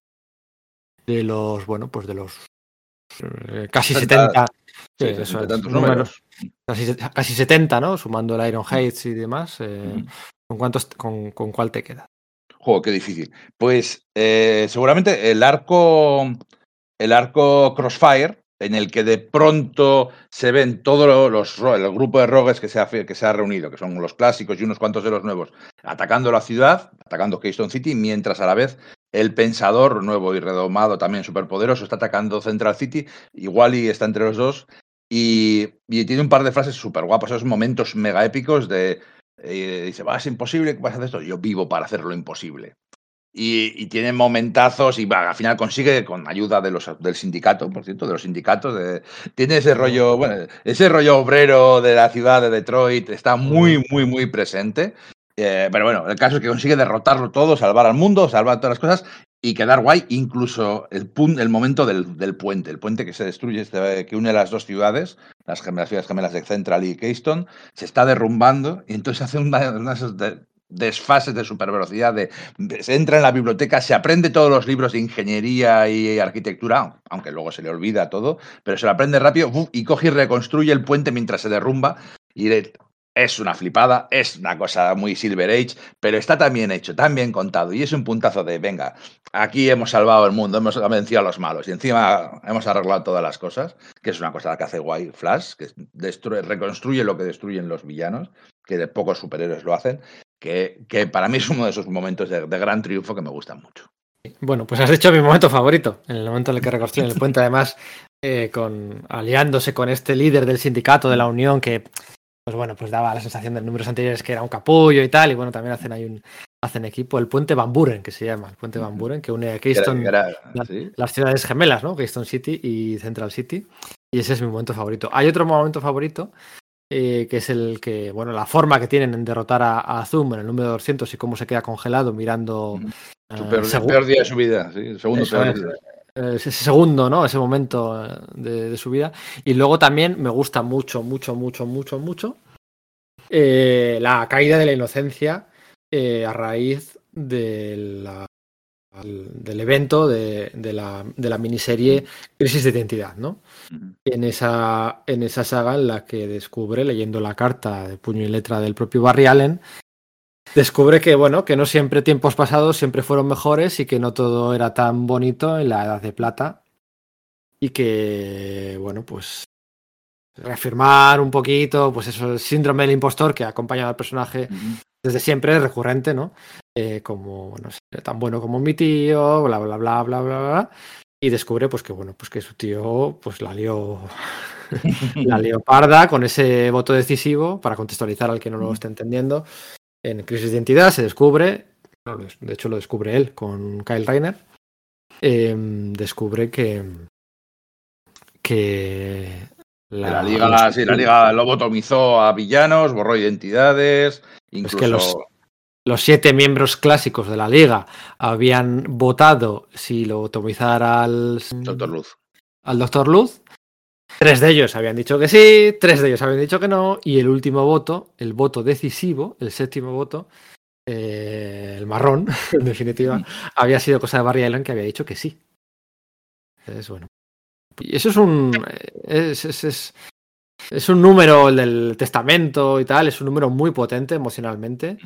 Speaker 1: de los, bueno, pues de los eh, casi 70, sí, eso números. Casi, 70, ¿no? Sumando el Iron Heights y demás. Eh, ¿con, cuántos, con, con, cuál te queda?
Speaker 2: Juego, qué difícil. Pues eh, seguramente el arco, el arco Crossfire, en el que de pronto se ven todos los, el grupo de rogues que se, ha, que se ha reunido, que son los clásicos y unos cuantos de los nuevos, atacando la ciudad, atacando Keystone City, mientras a la vez el pensador nuevo y redomado, también superpoderoso, está atacando Central City. Igual y está entre los dos. Y, tiene un par de frases súper guapas, esos momentos mega épicos de. Eh, dice, va, es imposible que vas a hacer esto. Yo vivo para hacer lo imposible. Y, tiene momentazos y al final consigue con ayuda de los, del sindicato, por cierto, de los sindicatos. De, tiene ese rollo, bueno, ese rollo obrero de la ciudad de Detroit, está muy, muy, muy presente. Eh, pero bueno, el caso es que consigue derrotarlo todo, salvar al mundo, salvar todas las cosas y quedar guay, incluso el, el momento del, puente, el puente que se destruye, este, que une las dos ciudades, las, gemelas, ciudades gemelas de Central y Keystone, se está derrumbando y entonces hace unas desfases de supervelocidad, de, se entra en la biblioteca, se aprende todos los libros de ingeniería y arquitectura, aunque luego se le olvida todo, pero se lo aprende rápido y coge y reconstruye el puente mientras se derrumba y es una flipada, es una cosa muy Silver Age, pero está tan bien hecho, tan bien contado y es un puntazo de, venga, aquí hemos salvado el mundo, hemos vencido a los malos y encima hemos arreglado todas las cosas, que es una cosa que hace guay Flash, que reconstruye lo que destruyen los villanos, que de pocos superhéroes lo hacen, que, para mí es uno de esos momentos de, gran triunfo que me gustan mucho.
Speaker 1: Bueno, pues has hecho mi momento favorito, en el momento en el que reconstruyen el puente, además, eh, aliándose con este líder del sindicato de la Unión que pues bueno, pues daba la sensación de números anteriores que era un capullo y tal, y bueno, también hacen ahí un hacen equipo el puente Van Buren, que se llama, el puente Van Buren, que une a Keystone, las ciudades gemelas, ¿no? Keystone City y Central City, y ese es mi momento favorito. Hay otro momento favorito, eh, que es el que, bueno, la forma que tienen en derrotar a, Zoom en el número 200 y cómo se queda congelado mirando...
Speaker 2: Su peor, día de su vida, sí, el segundo peor día
Speaker 1: ese segundo, ¿no? Ese momento eh, de, su vida. Y luego también me gusta mucho, mucho, mucho, mucho, mucho eh, la caída de la inocencia eh, a raíz de del evento de, la, de, la, miniserie Crisis de Identidad, ¿no? En esa, en esa saga en la que descubre, leyendo la carta de puño y letra del propio Barry Allen, descubre que, bueno, que no siempre tiempos pasados siempre fueron mejores y que no todo era tan bonito en la Edad de Plata. Y que, bueno, pues reafirmar un poquito, pues eso, el síndrome del impostor que ha acompañado al personaje desde siempre, recurrente, ¿no? Eh, como, bueno, tan bueno como mi tío, bla, bla, bla, bla, bla, bla. Y descubre, pues que, bueno, pues que su tío, pues la lió, *laughs* la lió parda con ese voto decisivo, para contextualizar al que no lo esté entendiendo, en Crisis de Identidad se descubre, de hecho lo descubre él con Kyle Reiner, em, descubre que, que
Speaker 2: la, liga, la, sí, la liga lobotomizó a villanos, borró identidades, incluso...
Speaker 1: que los, los siete miembros clásicos de la liga habían votado si lobotomizara al
Speaker 2: Doctor Luz.
Speaker 1: Al Doctor Luz. Tres de ellos habían dicho que sí, tres de ellos habían dicho que no, y el último voto, el voto decisivo, el séptimo voto, eh, el marrón, *laughs* en definitiva, *laughs* había sido cosa de Barry Allen que había dicho que sí. Es bueno. Y eso es un. Es, es, es, un número, el del testamento y tal, es un número muy potente emocionalmente,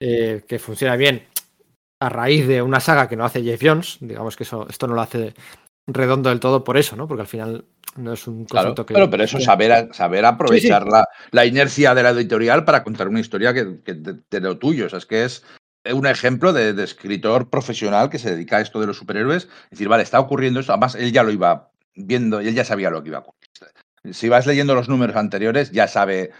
Speaker 1: eh, que funciona bien a raíz de una saga que no hace Jeff Jones. Digamos que eso, esto no lo hace redondo del todo por eso, ¿no? Porque al final no es un
Speaker 2: concepto que. Claro, pero eso, saber, saber aprovechar La, inercia de la editorial para contar una historia que, de, lo tuyo. O sea, es que es un ejemplo de, escritor profesional que se dedica a esto de los superhéroes. Es decir, vale, está ocurriendo esto. Además, él ya lo iba viendo, él ya sabía lo que iba a ocurrir si vas leyendo los números anteriores, ya sabe,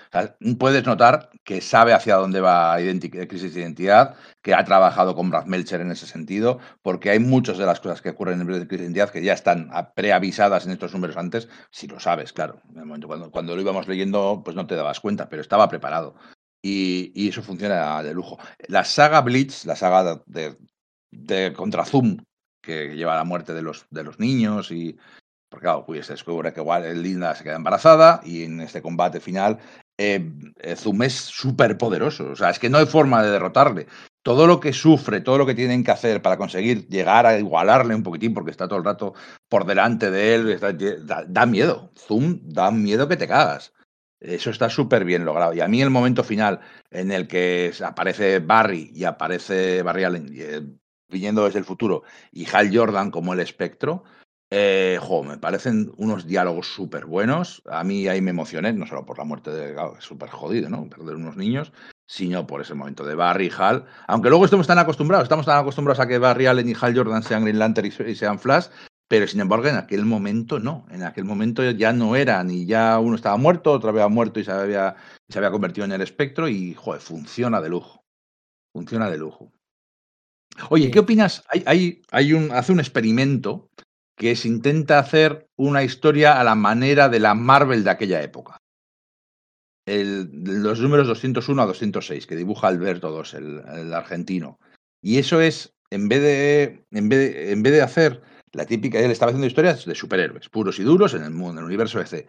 Speaker 2: puedes notar que sabe hacia dónde va Crisis de Identidad, que ha trabajado con Brad Melcher en ese sentido, porque hay muchas de las cosas que ocurren en Crisis de Identidad que ya están preavisadas en estos números antes, si lo sabes, claro. En el momento cuando, cuando lo íbamos leyendo, pues no te dabas cuenta, pero estaba preparado. Y, eso funciona de lujo. La saga Blitz, la saga de, de contra Zoom, que lleva a la muerte de los, de los niños y, porque claro, pues se descubre que igual Linda se queda embarazada y en este combate final eh, eh, Zoom es súper poderoso. O sea, es que no hay forma de derrotarle. Todo lo que sufre, todo lo que tienen que hacer para conseguir llegar a igualarle un poquitín, porque está todo el rato por delante de él, da, miedo. Zoom da miedo que te cagas. Eso está súper bien logrado. Y a mí el momento final en el que aparece Barry y aparece Barry Allen eh, viniendo desde el futuro y Hal Jordan como el espectro, eh, me parecen unos diálogos súper buenos. A mí ahí me emocioné, no solo por la muerte de. es súper jodido, ¿no? Perder unos niños, sino por ese momento de Barry y Hal. Aunque luego estamos tan acostumbrados, estamos tan acostumbrados a que Barry Allen y Hal Jordan sean Green Lantern y sean Flash, pero sin embargo en aquel momento no. En aquel momento ya no eran y ya uno estaba muerto, otro había muerto y se había, se había convertido en el espectro y, joder, funciona de lujo. Funciona de lujo. Oye, ¿qué opinas? Hay, hay, hay un, hace un experimento que se intenta hacer una historia a la manera de la Marvel de aquella época. los números 201 a 206 que dibuja Alberto II, el, argentino. Y eso es, en vez, de, en, vez de, en vez de hacer la típica, él estaba haciendo historias de superhéroes, puros y duros en el mundo, en el universo DC.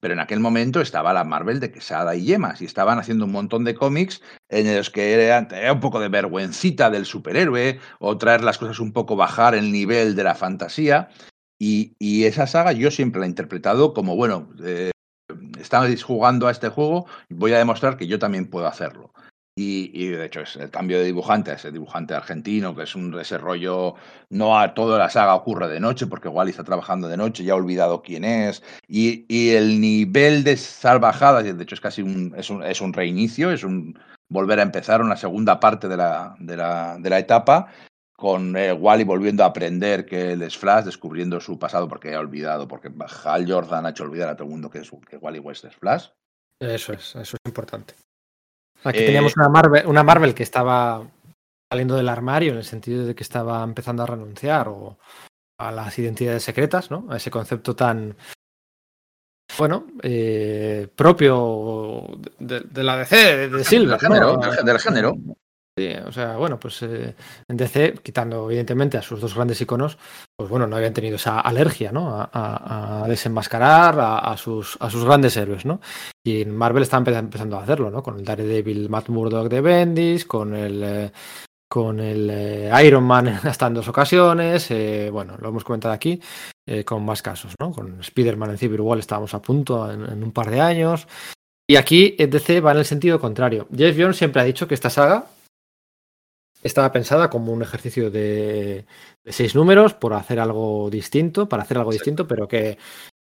Speaker 2: Pero en aquel momento estaba la Marvel de Quesada y Yemas y estaban haciendo un montón de cómics en los que era, era, un poco de vergüencita del superhéroe o traer las cosas un poco bajar el nivel de la fantasía. Y, esa saga yo siempre la he interpretado como, bueno, eh, jugando a este juego, voy a demostrar que yo también puedo hacerlo. Y, de hecho es el cambio de dibujante, ese dibujante argentino, que es un ese rollo, no a toda la saga ocurre de noche, porque Wally está trabajando de noche, ya ha olvidado quién es, y, el nivel de salvajada, de hecho es casi un es, un, es un reinicio, es un volver a empezar una segunda parte de la, de la, de la etapa, con eh, Wally volviendo a aprender que él es Flash, descubriendo su pasado porque ha olvidado, porque Hal Jordan ha hecho olvidar a todo el mundo que, es, que Wally West es Flash.
Speaker 1: Eso es, eso es importante. Aquí teníamos eh, una Marvel, una Marvel que estaba saliendo del armario en el sentido de que estaba empezando a renunciar o a las identidades secretas, ¿no? A ese concepto tan bueno, eh, propio de, la DC, de, Silver.
Speaker 2: Del género,
Speaker 1: o sea, bueno, pues eh, en DC, quitando evidentemente a sus dos grandes iconos, pues bueno, no habían tenido esa alergia, ¿no? A, desenmascarar a, sus, a sus grandes héroes, ¿no? Y en Marvel están empezando a hacerlo, ¿no? Con el Daredevil Matt Murdock de Bendis, con el, eh, con el eh, Iron Man *laughs* hasta en dos ocasiones, bueno, lo hemos comentado aquí, con más casos, ¿no? Con Spider-Man en Civil War estábamos a punto en, en un par de años. Y aquí DC va en el sentido contrario. Jeff Jones siempre ha dicho que esta saga estaba pensada como un ejercicio de, seis números por hacer algo distinto, para hacer algo distinto, pero que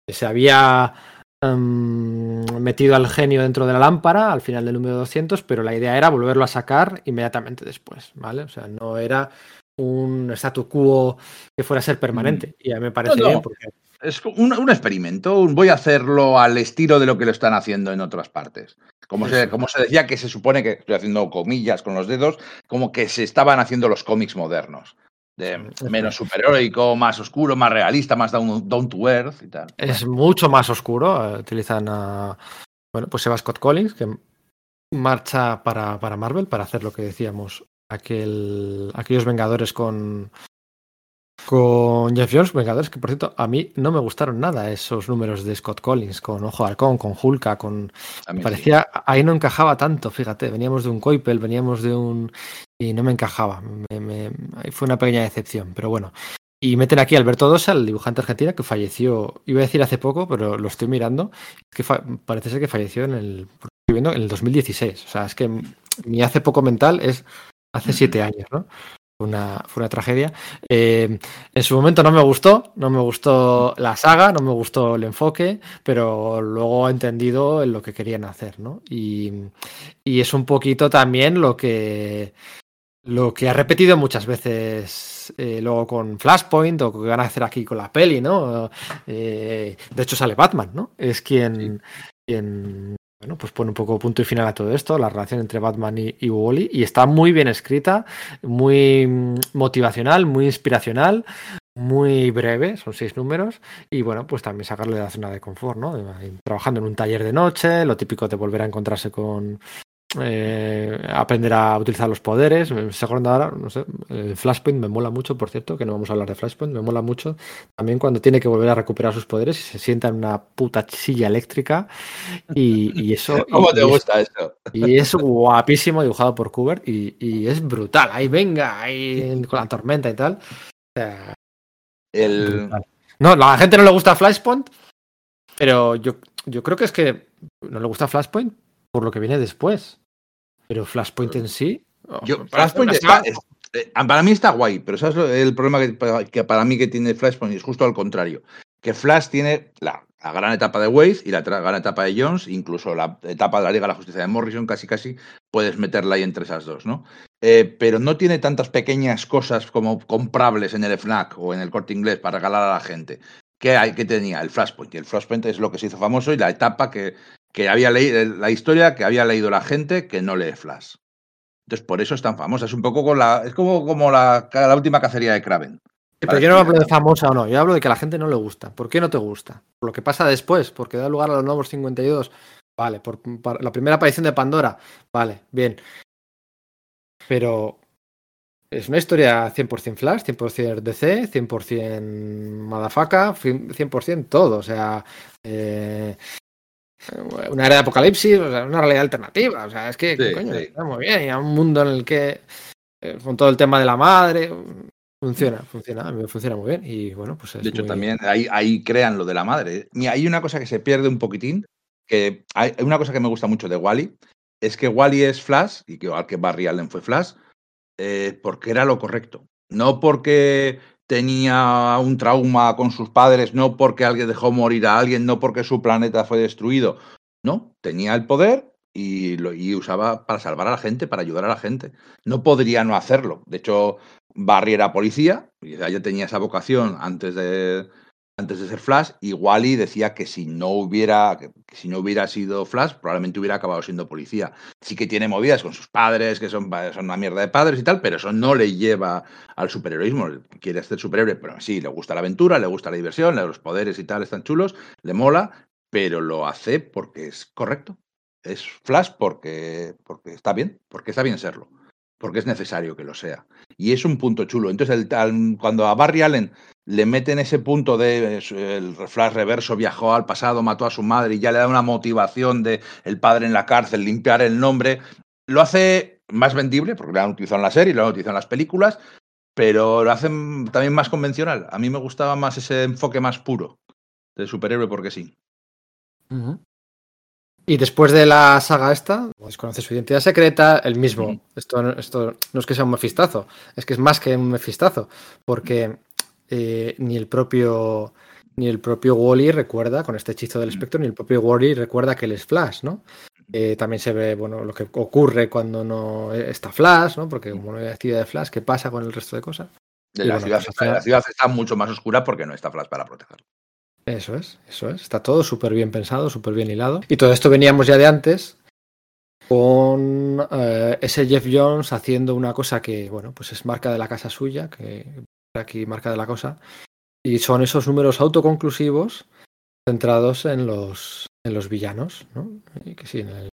Speaker 1: se había em, metido al genio dentro de la lámpara al final del número 200, pero la idea era volverlo a sacar inmediatamente después, ¿vale? O sea, no era un statu quo que fuera a ser permanente. Mm. Y a mí me parece bien porque...
Speaker 2: Es un, un, experimento, voy a hacerlo al estilo de lo que lo están haciendo en otras partes. Como se, como se decía que se supone que, estoy haciendo comillas con los dedos, como que se estaban haciendo los cómics modernos. De menos superheroico, más oscuro, más realista, más down, to earth y tal.
Speaker 1: Es mucho más oscuro. Eh, utilizan a. Bueno, pues Eva Scott Collins, que marcha para, para Marvel para hacer lo que decíamos, aquel, aquellos Vengadores con, con Jeff Jones, Vengadores, que por cierto, a mí no me gustaron nada esos números de Scott Collins, con Ojo Halcón, con Hulka, con. Parecía. Ahí no encajaba tanto, fíjate. Veníamos de un Coipel, veníamos de un. Y no me encajaba. Me, Fue una pequeña decepción, pero bueno. Y meten aquí a Alberto Dosa, el dibujante argentino, que falleció, iba a decir hace poco, pero lo estoy mirando, que parece ser que falleció en el, en el 2016. O sea, es que mi hace poco mental es hace siete años, ¿no? Una, fue una tragedia. Eh, en su momento no me gustó, no me gustó la saga, no me gustó el enfoque, pero luego he entendido lo que querían hacer, ¿no? Y, es un poquito también lo que, lo que ha repetido muchas veces eh, luego con Flashpoint o que van a hacer aquí con la peli, ¿no? Eh, de hecho sale Batman, ¿no? Es quien, quien bueno, pues pone un poco punto y final a todo esto, la relación entre Batman y, Wally, y está muy bien escrita, muy mm, motivacional, muy inspiracional, muy breve, son seis números, y bueno, pues también sacarle de la zona de confort, ¿no? Trabajando en un taller de noche, lo típico de volver a encontrarse con, eh, aprender a utilizar los poderes. Acordando ahora, no sé, Flashpoint me mola mucho, por cierto, que no vamos a hablar de Flashpoint, me mola mucho también cuando tiene que volver a recuperar sus poderes y se sienta en una puta silla eléctrica y, eso... *laughs*
Speaker 2: ¿Cómo te gusta eso?
Speaker 1: Y es guapísimo dibujado por Kubert y, es brutal. Ahí venga, ahí con la tormenta y tal.
Speaker 2: El...
Speaker 1: No, la gente no le gusta Flashpoint, pero yo, yo creo que es que no le gusta Flashpoint por lo que viene después. Pero Flashpoint en sí.
Speaker 2: Yo, Flashpoint está, eh, para mí está guay, pero ¿sabes el problema que, para mí que tiene Flashpoint? Es justo al contrario. Que Flash tiene la, gran etapa de Wade y la gran etapa de Jones, incluso la etapa de la Liga de la Justicia de Morrison, casi casi puedes meterla ahí entre esas dos, ¿no? Eh, pero no tiene tantas pequeñas cosas como comprables en el FNAC o en el corte inglés para regalar a la gente. ¿Qué, hay, que tenía? El Flashpoint. Y el Flashpoint es lo que se hizo famoso y la etapa que que había leído la historia que había leído la gente que no lee Flash. Entonces, por eso es tan famosa. Es un poco con la. Es como, como la, la última cacería de Kraven.
Speaker 1: pero yo no hablo de famosa o no, yo hablo de que a la gente no le gusta. ¿Por qué no te gusta? Por lo que pasa después, porque da lugar a los nuevos 52. Vale, por, la primera aparición de Pandora. Vale, bien. Pero es una historia 100% Flash, 100% DC, 100% Madafaka, 100% todo. O sea, eh, una era de apocalipsis, una realidad alternativa. O sea, es que, coño, está muy bien. Y a un mundo en el que, eh, con todo el tema de la madre, funciona, funciona, funciona muy bien. Y bueno, pues
Speaker 2: De hecho, también ahí, ahí crean lo de la madre. Mira, hay una cosa que se pierde un poquitín, que hay una cosa que me gusta mucho de Wally, es que Wally es Flash, y que igual que Barry Allen fue Flash, eh, porque era lo correcto. No porque tenía un trauma con sus padres, no porque alguien dejó morir a alguien, no porque su planeta fue destruido. No, tenía el poder y lo y usaba para salvar a la gente, para ayudar a la gente. No podría no hacerlo. De hecho, Barry era policía, ya tenía esa vocación antes de, antes de ser Flash, y decía que si no hubiera, si no hubiera sido Flash, probablemente hubiera acabado siendo policía. Sí que tiene movidas con sus padres, que son, son una mierda de padres y tal, pero eso no le lleva al superheroísmo. Quiere ser superhéroe, pero sí, le gusta la aventura, le gusta la diversión, los poderes y tal están chulos, le mola, pero lo hace porque es correcto. Es Flash porque, porque está bien, porque está bien serlo, porque es necesario que lo sea. Y es un punto chulo. Entonces, cuando a Barry Allen le meten ese punto de el flash reverso viajó al pasado, mató a su madre y ya le da una motivación de el padre en la cárcel, limpiar el nombre, lo hace más vendible, porque lo han utilizado en la serie, lo han utilizado en las películas, pero lo hacen también más convencional. A mí me gustaba más ese enfoque más puro de superhéroe porque sí.
Speaker 1: Y después de la saga esta, desconoce su identidad secreta, el mismo. esto, esto no es que sea un mefistazo, es que es más que un mefistazo, porque eh, ni el propio ni el propio Wally recuerda, con este hechizo del espectro, ni el propio Wally recuerda que él es Flash, ¿no? Eh, también se ve, bueno, lo que ocurre cuando no está Flash, ¿no? Porque como no hay actividad de Flash, ¿qué pasa con el resto de cosas?
Speaker 2: La, ciudad, pues la, ciudad, está mucho más oscura porque no está Flash para protegerlo.
Speaker 1: Eso es, eso es. Está todo súper bien pensado, súper bien hilado. Y todo esto veníamos ya de antes con eh, ese Jeff Jones haciendo una cosa que, bueno, pues es marca de la casa suya, que aquí marca de la cosa. Y son esos números autoconclusivos centrados en los, en los villanos, ¿no? Y que sí, el,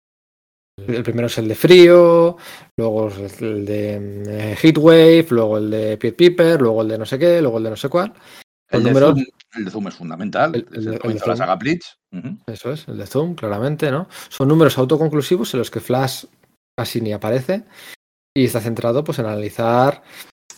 Speaker 1: el, primero es el de frío, luego es el de eh, Heatwave, luego el de Pied Piper, luego el de no sé qué, luego el de no sé cuál.
Speaker 2: El, de, Zoom, el de, Zoom, es fundamental. El, el, el de la saga Blitz.
Speaker 1: Eso es, el de Zoom, claramente, ¿no? Son números autoconclusivos en los que Flash casi ni aparece y está centrado pues en analizar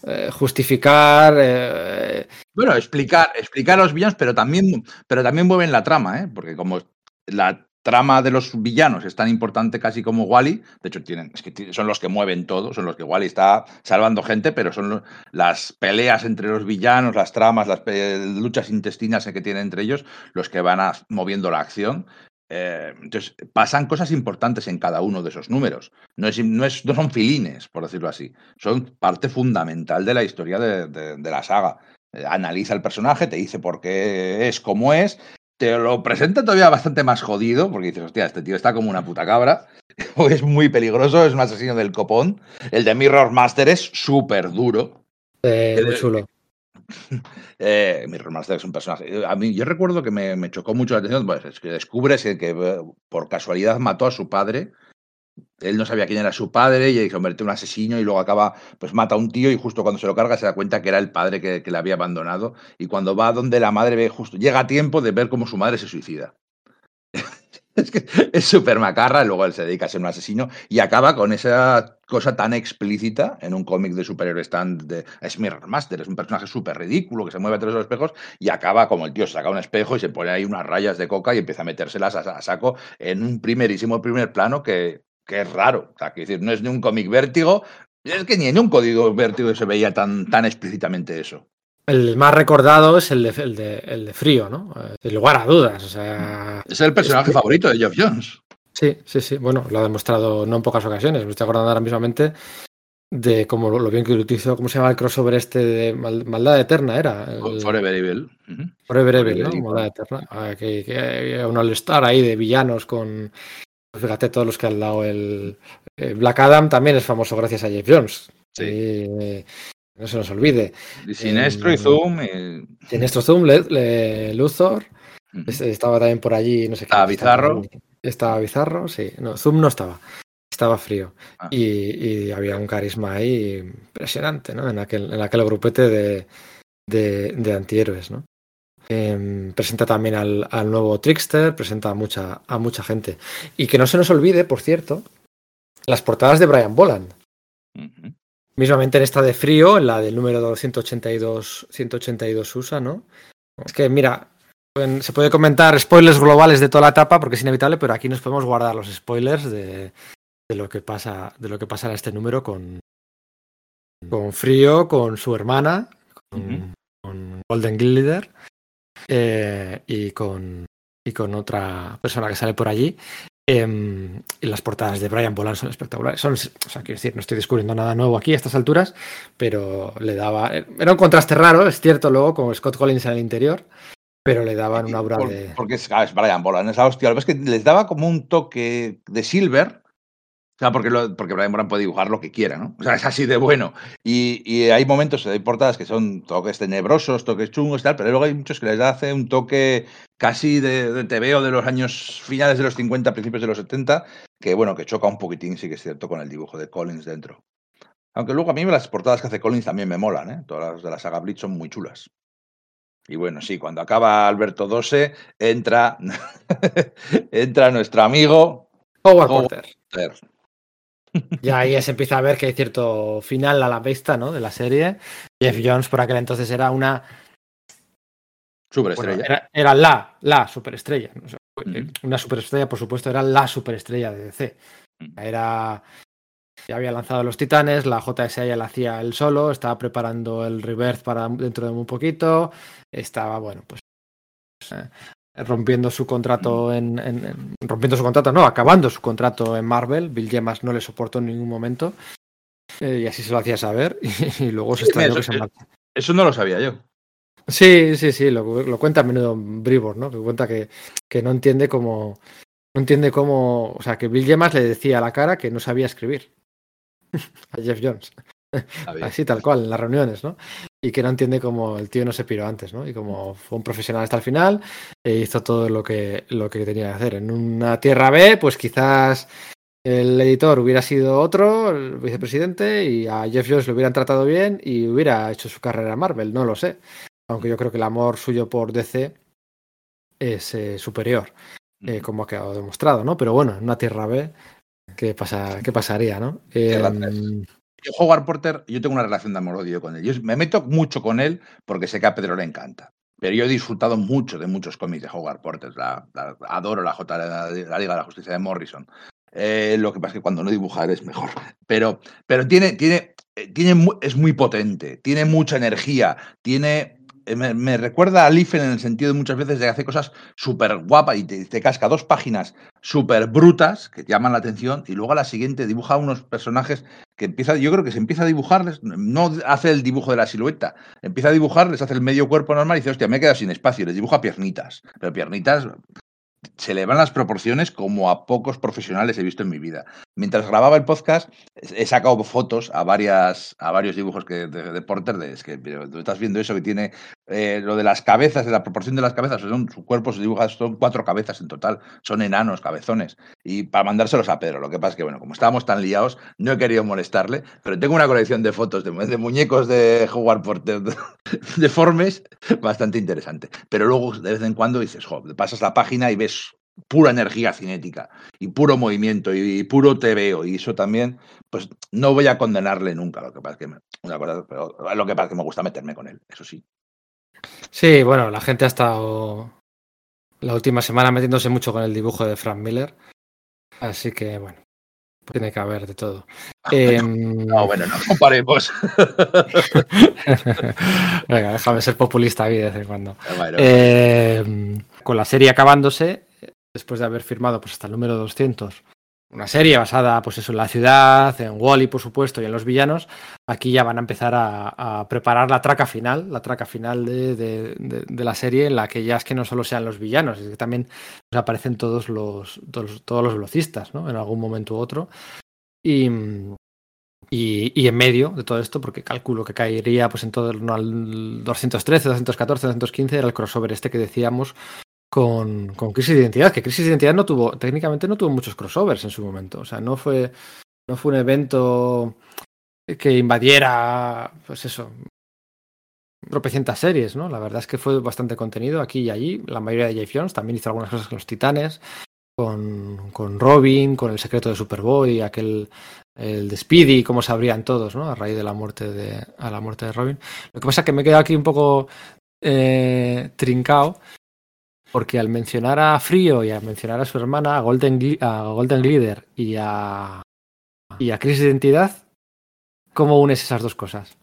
Speaker 1: eh, justificar. Eh,
Speaker 2: bueno, explicar, explicar a los villanos, pero también, pero también mueven la trama, ¿eh? porque como la trama de los villanos es tan importante casi como Wally, de hecho tienen, es que son los que mueven todo, son los que Wally está salvando gente, pero son las peleas entre los villanos, las tramas, las luchas intestinas que tienen entre ellos, los que van moviendo la acción. Eh, entonces, pasan cosas importantes en cada uno de esos números. No, es, no, es, no, son filines, por decirlo así. Son parte fundamental de la historia de, de, de la saga. Eh, analiza el personaje, te dice por qué es como es. Te lo presenta todavía bastante más jodido, porque dices, hostia, este tío está como una puta cabra. *laughs* es muy peligroso, es un asesino del copón. El de Mirror Master es súper duro.
Speaker 1: Eh, muy chulo. *laughs*
Speaker 2: eh, mi es un personaje. A mí, yo recuerdo que me, me chocó mucho la atención, pues es que descubres que, que, eh, por casualidad mató a su padre. Él no sabía quién era su padre y se convierte en un asesino y luego acaba, pues mata a un tío y justo cuando se lo carga se da cuenta que era el padre que, que le había abandonado. Y cuando va donde la madre ve justo, llega a tiempo de ver cómo su madre se suicida. Es que es súper macarra, luego él se dedica a ser un asesino y acaba con esa cosa tan explícita en un cómic de superhéroes tan de es Master, es un personaje súper ridículo que se mueve a través de los espejos y acaba como el tío saca un espejo y se pone ahí unas rayas de coca y empieza a metérselas a, saco en un primerísimo primer plano que, que es raro. O que decir, no es ni un cómic vértigo, es que ni en un código vértigo se veía tan, tan explícitamente eso.
Speaker 1: El más recordado es el de, el de, el de Frío, ¿no? Sin lugar a dudas. O sea,
Speaker 2: es el personaje es... favorito de Geoff Jones.
Speaker 1: Sí, sí, sí. Bueno, lo ha demostrado no en pocas ocasiones. Me estoy acordando ahora mismamente de cómo lo, bien que lo utilizó. ¿Cómo se llama el crossover este de Mal, Maldad Eterna? Era.
Speaker 2: El... Forever Evil. Uh -huh.
Speaker 1: Forever Evil, ¿no? Maldad Eterna. Ah, que, que un all-star ahí de villanos con. Fíjate, todos los que han dado el. Black Adam también es famoso gracias a Jeff Jones.
Speaker 2: Sí.
Speaker 1: Y, no se nos olvide.
Speaker 2: Sinestro eh, y Zoom. Y...
Speaker 1: Sinestro Zoom, le, le, Luthor. Uh -huh. Estaba también por allí, no sé qué.
Speaker 2: Estaba Bizarro.
Speaker 1: Estaba Bizarro, sí. No, Zoom no estaba. Estaba frío. Ah. Y, y, había un carisma ahí impresionante, ¿no? En aquel, en aquel grupete de, de, de antihéroes, ¿no? Eh, presenta también al, al, nuevo Trickster, presenta a mucha, a mucha gente. Y que no se nos olvide, por cierto, las portadas de Brian Boland. Mismamente en esta de frío, en la del número 182, 182 USA, ¿no? Es que, mira, se puede comentar spoilers globales de toda la etapa porque es inevitable, pero aquí nos podemos guardar los spoilers de, lo que pasa, de lo que pasa en este número con, con Frío, con su hermana, con, Golden Glider eh, y con y con otra persona que sale por allí. Em, las portadas de Brian Boland son espectaculares. Son, o sea, quiero decir, no estoy descubriendo nada nuevo aquí a estas alturas, pero le daba. Era un contraste raro, es cierto, luego con Scott Collins en el interior, pero le daban una obra de.
Speaker 2: Porque es, ah, es Brian Boland, esa hostia. Lo que es que les daba como un toque de Silver, o sea, porque, lo, porque Brian Boland puede dibujar lo que quiera, ¿no? O sea, es así de bueno. Y, y hay momentos, hay portadas que son toques tenebrosos, toques chungos y tal, pero luego hay muchos que les hace un toque casi de, de TVO de los años finales de los 50, principios de los 70, que bueno, que choca un poquitín, sí que es cierto, con el dibujo de Collins dentro. Aunque luego a mí las portadas que hace Collins también me molan, ¿eh? Todas las de la saga Blitz son muy chulas. Y bueno, sí, cuando acaba Alberto Dose, entra, *laughs* entra nuestro amigo
Speaker 1: Howard Porter. Ya ahí se empieza a ver que hay cierto final a la vista, ¿no? De la serie. Jeff Jones por aquel entonces era una
Speaker 2: superestrella.
Speaker 1: era, la, la superestrella. Una superestrella, por supuesto, era la superestrella de DC. Era. Ya había lanzado los titanes, la JSA ya la hacía él solo, estaba preparando el reverse para dentro de muy poquito. Estaba, bueno, pues. Rompiendo su contrato en, rompiendo su contrato, no, acabando su contrato en Marvel. Bill Gemas no le soportó en ningún momento. Eh, y así se lo hacía saber. *laughs* Y, luego se extrañó que se
Speaker 2: Eso no lo sabía yo.
Speaker 1: Sí, sí, sí, lo, lo cuenta a menudo Bribor, ¿no? Que cuenta que, que, no entiende cómo. No entiende cómo. O sea, que Bill Gemas le decía a la cara que no sabía escribir. *laughs* a Jeff Jones. Así tal cual, en las reuniones, ¿no? Y que no entiende cómo el tío no se piró antes, ¿no? Y como fue un profesional hasta el final, e hizo todo lo que, lo que tenía que hacer. En una tierra B, pues quizás el editor hubiera sido otro, el vicepresidente, y a Jeff Jones lo hubieran tratado bien y hubiera hecho su carrera en Marvel, no lo sé. Aunque yo creo que el amor suyo por DC es eh, superior, eh, como ha quedado demostrado, ¿no? Pero bueno, en una tierra B, ¿qué, pasa, qué pasaría, no?
Speaker 2: Yo, Porter, yo tengo una relación de amor-odio con él. Yo me meto mucho con él porque sé que a Pedro le encanta. Pero yo he disfrutado mucho de muchos cómics de Howard Porter. adoro la, J, la, Liga de la Justicia de Morrison. Eh, lo que pasa es que cuando no dibujar es mejor. Pero, pero tiene, tiene, eh, tiene, es muy potente, tiene mucha energía, tiene eh, me, recuerda a Liefen en el sentido de muchas veces de que hace cosas súper guapas y te, casca dos páginas súper brutas que llaman la atención y luego a la siguiente dibuja unos personajes que empieza, yo creo que se empieza a dibujarles, no hace el dibujo de la silueta, empieza a dibujarles, hace el medio cuerpo normal y dice, hostia, me he quedado sin espacio, les dibuja piernitas, pero piernitas se le van las proporciones como a pocos profesionales he visto en mi vida. Mientras grababa el podcast, he sacado fotos a varias a varios dibujos que, de, Porter. De, es que estás viendo eso que tiene eh, lo de las cabezas, de la proporción de las cabezas, son su cuerpo se dibuja, son cuatro cabezas en total, son enanos, cabezones. Y para mandárselos a Pedro, lo que pasa es que, bueno, como estábamos tan liados, no he querido molestarle, pero tengo una colección de fotos de, de muñecos de Howard Porter *laughs* deformes bastante interesante. Pero luego, de vez en cuando, dices, jo, pasas la página y ves pura energía cinética y puro movimiento y, puro TVO y eso también, pues no voy a condenarle nunca. Lo que pasa es que me, una cosa, pero lo que pasa que me gusta meterme con él, eso sí.
Speaker 1: Sí, bueno, la gente ha estado la última semana metiéndose mucho con el dibujo de Frank Miller, así que bueno, tiene que haber de todo.
Speaker 2: Em, no, *laughs* bueno, no comparemos. *laughs*
Speaker 1: Venga, déjame ser populista aquí de vez en cuando. Em, con la serie acabándose, después de haber firmado pues, hasta el número 200, una serie basada pues eso, en la ciudad, en Wally, por supuesto, y en los villanos, aquí ya van a empezar a, preparar la traca final, la traca final de, la serie, en la que ya es que no solo sean los villanos, es que también aparecen todos los, todos, los velocistas, ¿no? En algún momento u otro. Y, y, en medio de todo esto, porque calculo que caería pues en el, al 213, 214, 215, era el crossover este que decíamos con, con, Crisis de Identidad, que Crisis de Identidad no tuvo, técnicamente no tuvo muchos crossovers en su momento. O sea, no fue, no fue un evento que invadiera, pues eso, tropecientas series, ¿no? La verdad es que fue bastante contenido aquí y allí. La mayoría de Jeff Jones también hizo algunas cosas con los Titanes, con, con Robin, con el secreto de Superboy, aquel el de Speedy, como sabrían todos, ¿no? A raíz de la muerte de, a la muerte de Robin. Lo que pasa es que me he quedado aquí un poco eh, trincado porque al mencionar a Frío y al mencionar a su hermana, a Golden, a Golden Glider y a, y a Crisis de Identidad, ¿cómo unes esas dos cosas?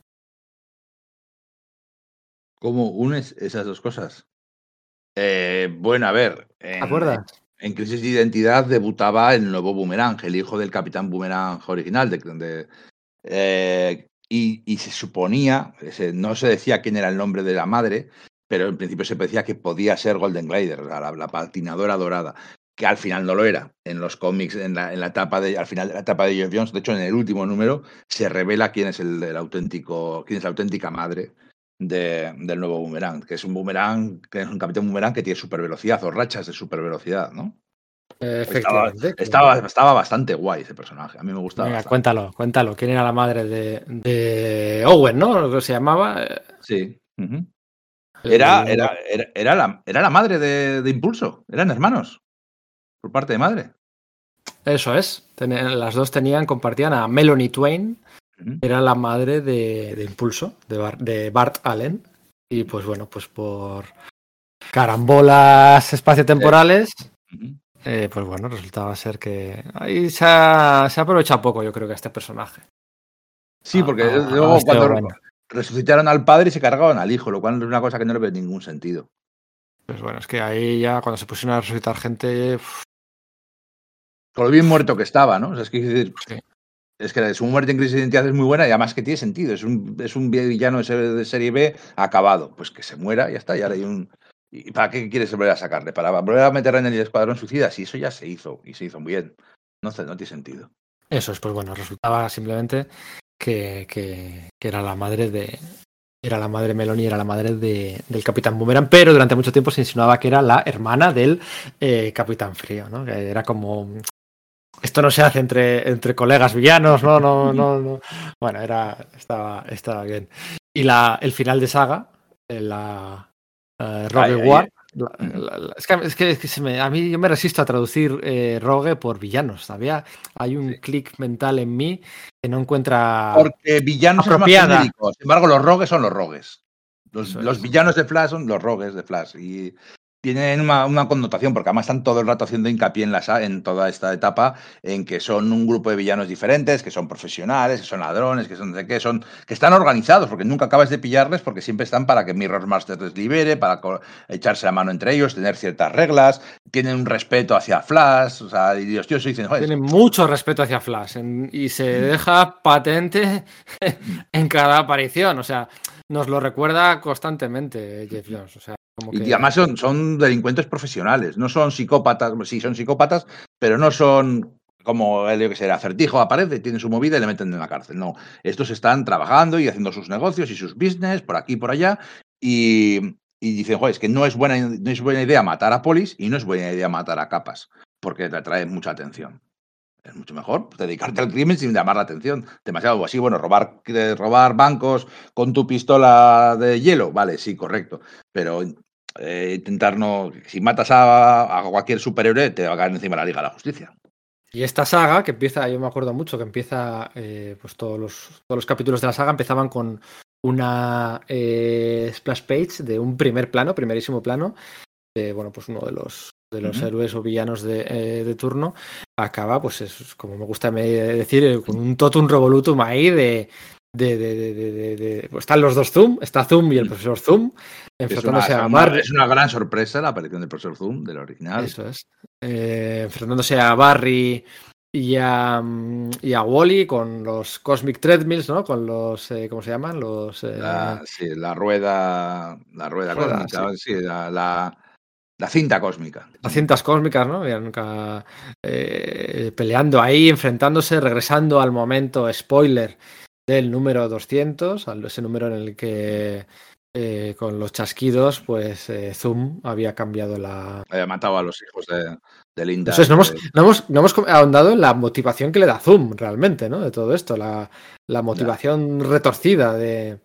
Speaker 2: ¿Cómo unes esas dos cosas? Eh, bueno, a ver.
Speaker 1: ¿Te acuerdas?
Speaker 2: En Crisis de Identidad debutaba el nuevo Boomerang, el hijo del Capitán Boomerang original. De, eh, y, se suponía, no se decía quién era el nombre de la madre, pero en principio se decía que podía ser Golden Glider, la, patinadora dorada, que al final no lo era. En los cómics, en la, etapa de, al final de la etapa de Jeff Jones, de hecho en el último número, se revela quién es el, auténtico, quién es la auténtica madre del nuevo boomerang, que es un boomerang, que es un capitán boomerang que tiene super velocidad o rachas de super velocidad, ¿no?
Speaker 1: Efectivamente.
Speaker 2: Estaba, estaba, bastante guay ese personaje. A mí me gustaba. Venga,
Speaker 1: cuéntalo, cuéntalo. ¿Quién era la madre de, Owen, no? Lo que se llamaba.
Speaker 2: Sí. Era, era, era, la, era la madre de, Impulso. Eran hermanos. Por parte de madre.
Speaker 1: Eso es. las dos tenían, compartían a Melanie Twain, era la madre de, Impulso, de, Bart Allen. Y pues bueno, pues por carambolas espaciotemporales, eh, pues bueno, resultaba ser que ahí se ha, se aprovechado poco, yo creo que este personaje.
Speaker 2: Sí, porque luego cuando resucitaron al padre y se cargaban al hijo, lo cual es una cosa que no le ve ningún sentido.
Speaker 1: Pues bueno, es que ahí ya cuando se pusieron a resucitar gente.
Speaker 2: Con lo bien muerto que estaba, ¿no? O sea, es que es que su muerte en crisis de identidad es muy buena y además que tiene sentido. Es un, es un villano de serie B acabado. Pues que se muera y ya está. Y ahora hay un. ¿Y para qué quieres volver a sacarle? ¿Para volver a meterle en el escuadrón suicida? Si eso ya se hizo y se hizo muy bien. No, no tiene sentido.
Speaker 1: Eso es, pues bueno, resultaba simplemente que, que, era la madre de. Era la madre Meloni, era la madre de, del Capitán Boomerang, pero durante mucho tiempo se insinuaba que era la hermana del eh, Capitán Frío, ¿no? Que era como esto no se hace entre, entre colegas villanos, no, no, no, no. *laughs* Bueno, era, estaba, estaba bien. Y la, el final de saga, eh, la uh, Rogue War. es que, es que, se me, a mí yo me resisto a traducir eh, Rogue por villanos. Todavía hay un clic mental en mí que no encuentra.
Speaker 2: Porque villanos apropiada. Sin embargo, los rogues son los rogues. Los, los, villanos de Flash son los rogues de Flash. Y tienen una, connotación, porque además están todo el rato haciendo hincapié en, la, en toda esta etapa, en que son un grupo de villanos diferentes, que son profesionales, que son ladrones, que son de qué, son, que están organizados, porque nunca acabas de pillarles, porque siempre están para que Mirror Master les libere, para echarse la mano entre ellos, tener ciertas reglas, tienen un respeto hacia Flash, o sea, y Dios, tío, dicen,
Speaker 1: Tienen mucho respeto hacia Flash, y se mm. deja patente *laughs* en cada aparición, o sea, nos lo recuerda constantemente Jeff Jones, o sea,
Speaker 2: y además son, delincuentes profesionales, no son psicópatas, sí son psicópatas, pero no son como el que sea, acertijo aparece, tiene su movida y le meten en la cárcel. No, estos están trabajando y haciendo sus negocios y sus business por aquí y por allá y, dicen, joder, es que no es, buena, no es buena idea matar a polis y no es buena idea matar a capas, porque te atrae mucha atención. Es mucho mejor dedicarte al crimen sin llamar la atención. Demasiado así, bueno, robar, robar bancos con tu pistola de hielo, vale, sí, correcto. Pero eh, intentar no. Si matas a, cualquier superhéroe, te va a caer encima la Liga de la Justicia.
Speaker 1: Y esta saga, que empieza, yo me acuerdo mucho, que empieza, eh, pues todos los, todos los capítulos de la saga empezaban con una eh, splash page de un primer plano, primerísimo plano, de, bueno, pues uno de los de los héroes o villanos de, turno, acaba, pues es como me gusta decir, con un totum revolutum ahí de, de, de, de, de, pues están los dos Zoom, está Zoom y el profesor Zoom, enfrentándose
Speaker 2: a
Speaker 1: Barry.
Speaker 2: Es una gran sorpresa la aparición del profesor Zoom, del original.
Speaker 1: Eso es. Eh, enfrentándose a Barry y a, y a Wally con los Cosmic Treadmills, ¿no? Con los, eh, ¿cómo se llaman? Los,
Speaker 2: eh... la, sí, la rueda, la rueda, rueda cósmica, sí, sí la, la, la, cinta cósmica.
Speaker 1: Las cintas cósmicas, ¿no? Nunca, eh, peleando ahí, enfrentándose, regresando al momento spoiler del número 200, ese número en el que eh, con los chasquidos, pues eh, Zoom había cambiado la...
Speaker 2: Había matado a los hijos de, de Linda.
Speaker 1: Entonces, no, hemos, no, hemos, no hemos ahondado en la motivación que le da Zoom realmente, ¿no? De todo esto, la, la motivación retorcida de,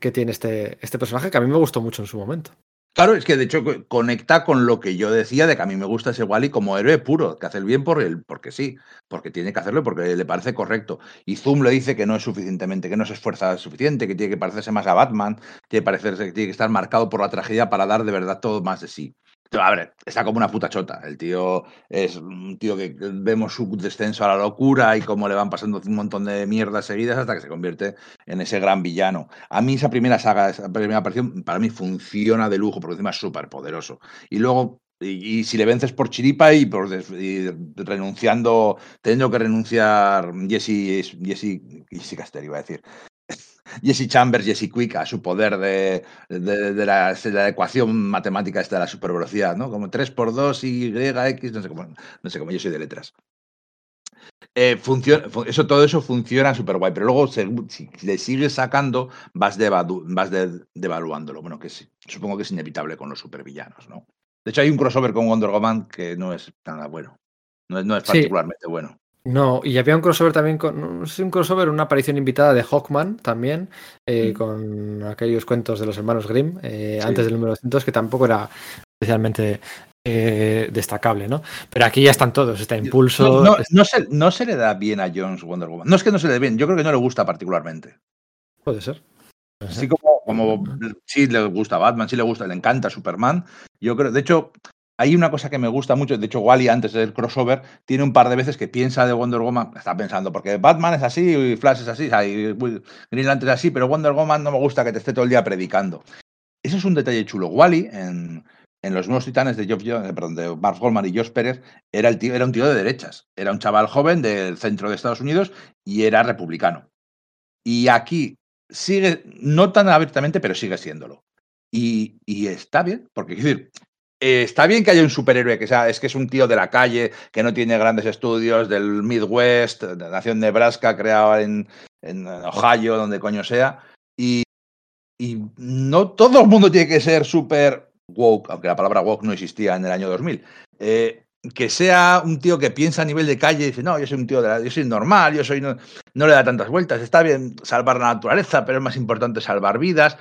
Speaker 1: que tiene este, este personaje que a mí me gustó mucho en su momento.
Speaker 2: Claro, es que de hecho conecta con lo que yo decía de que a mí me gusta ese Wally como héroe puro, que hace el bien por él, porque sí, porque tiene que hacerlo porque le parece correcto. Y Zoom le dice que no es suficientemente, que no se esfuerza suficiente, que tiene que parecerse más a Batman, que parecerse, que tiene que estar marcado por la tragedia para dar de verdad todo más de sí. A ver, está como una puta chota. El tío es un tío que vemos su descenso a la locura y cómo le van pasando un montón de mierdas seguidas hasta que se convierte en ese gran villano. A mí esa primera saga, esa primera aparición, para mí funciona de lujo, porque encima es súper poderoso. Y luego y, si le vences por chiripa y por renunciando, teniendo que renunciar Jesse, Jesse, Jesse Caster, iba a decir, Jesse Chambers, Jesse Quick a su poder de, de, la, ecuación matemática esta de la supervelocidad, ¿no? Como 3 por 2 y X, no sé cómo, no sé cómo yo soy de letras. Eh, funciona, eso, todo eso funciona súper guay, pero luego si le sigues sacando, vas, vas devaluándolo. Bueno, que sí, supongo que es inevitable con los supervillanos, ¿no? De hecho, hay un crossover con Wonder Woman que no es nada bueno. No es, no es particularmente bueno.
Speaker 1: No, y había un crossover también con. No sé, un crossover, una aparición invitada de Hawkman también, eh, mm. con aquellos cuentos de los hermanos Grimm, eh, antes del número 200, que tampoco era especialmente eh, destacable, ¿no? Pero aquí ya están todos, está Impulso.
Speaker 2: No, se, no se le da bien a Jones Wonder Woman. No es que no se le dé bien, yo creo que no le gusta particularmente.
Speaker 1: Puede ser.
Speaker 2: Así como, como sí le gusta Batman, sí le gusta, le encanta Superman. Yo creo, de hecho, hay una cosa que me gusta mucho, de hecho, Wally antes del crossover tiene un par de veces que piensa de Wonder Woman, está pensando, porque Batman es así y Flash es así, y Green Lantern es así, pero Wonder Woman no me gusta que te esté todo el día predicando. Eso es un detalle chulo. Wally, en, Los Nuevos Titanes de, Geoff, eh, perdón, de Mark Goldman y Josh Pérez, era, el tío, era un tío de derechas. Era un chaval joven del centro de Estados Unidos y era republicano. Y aquí sigue, no tan abiertamente, pero sigue siéndolo. Y, está bien, porque decir, eh, está bien que haya un superhéroe que sea, es que es un tío de la calle, que no tiene grandes estudios, del Midwest, de la nación Nebraska, creado en, Ohio, donde coño sea. Y, no todo el mundo tiene que ser súper woke, aunque la palabra woke no existía en el año 2000. Eh, que sea un tío que piensa a nivel de calle y dice, no, yo soy un tío de la, yo soy normal, yo soy no, no, le da tantas vueltas, está bien salvar la naturaleza, pero es más importante salvar vidas,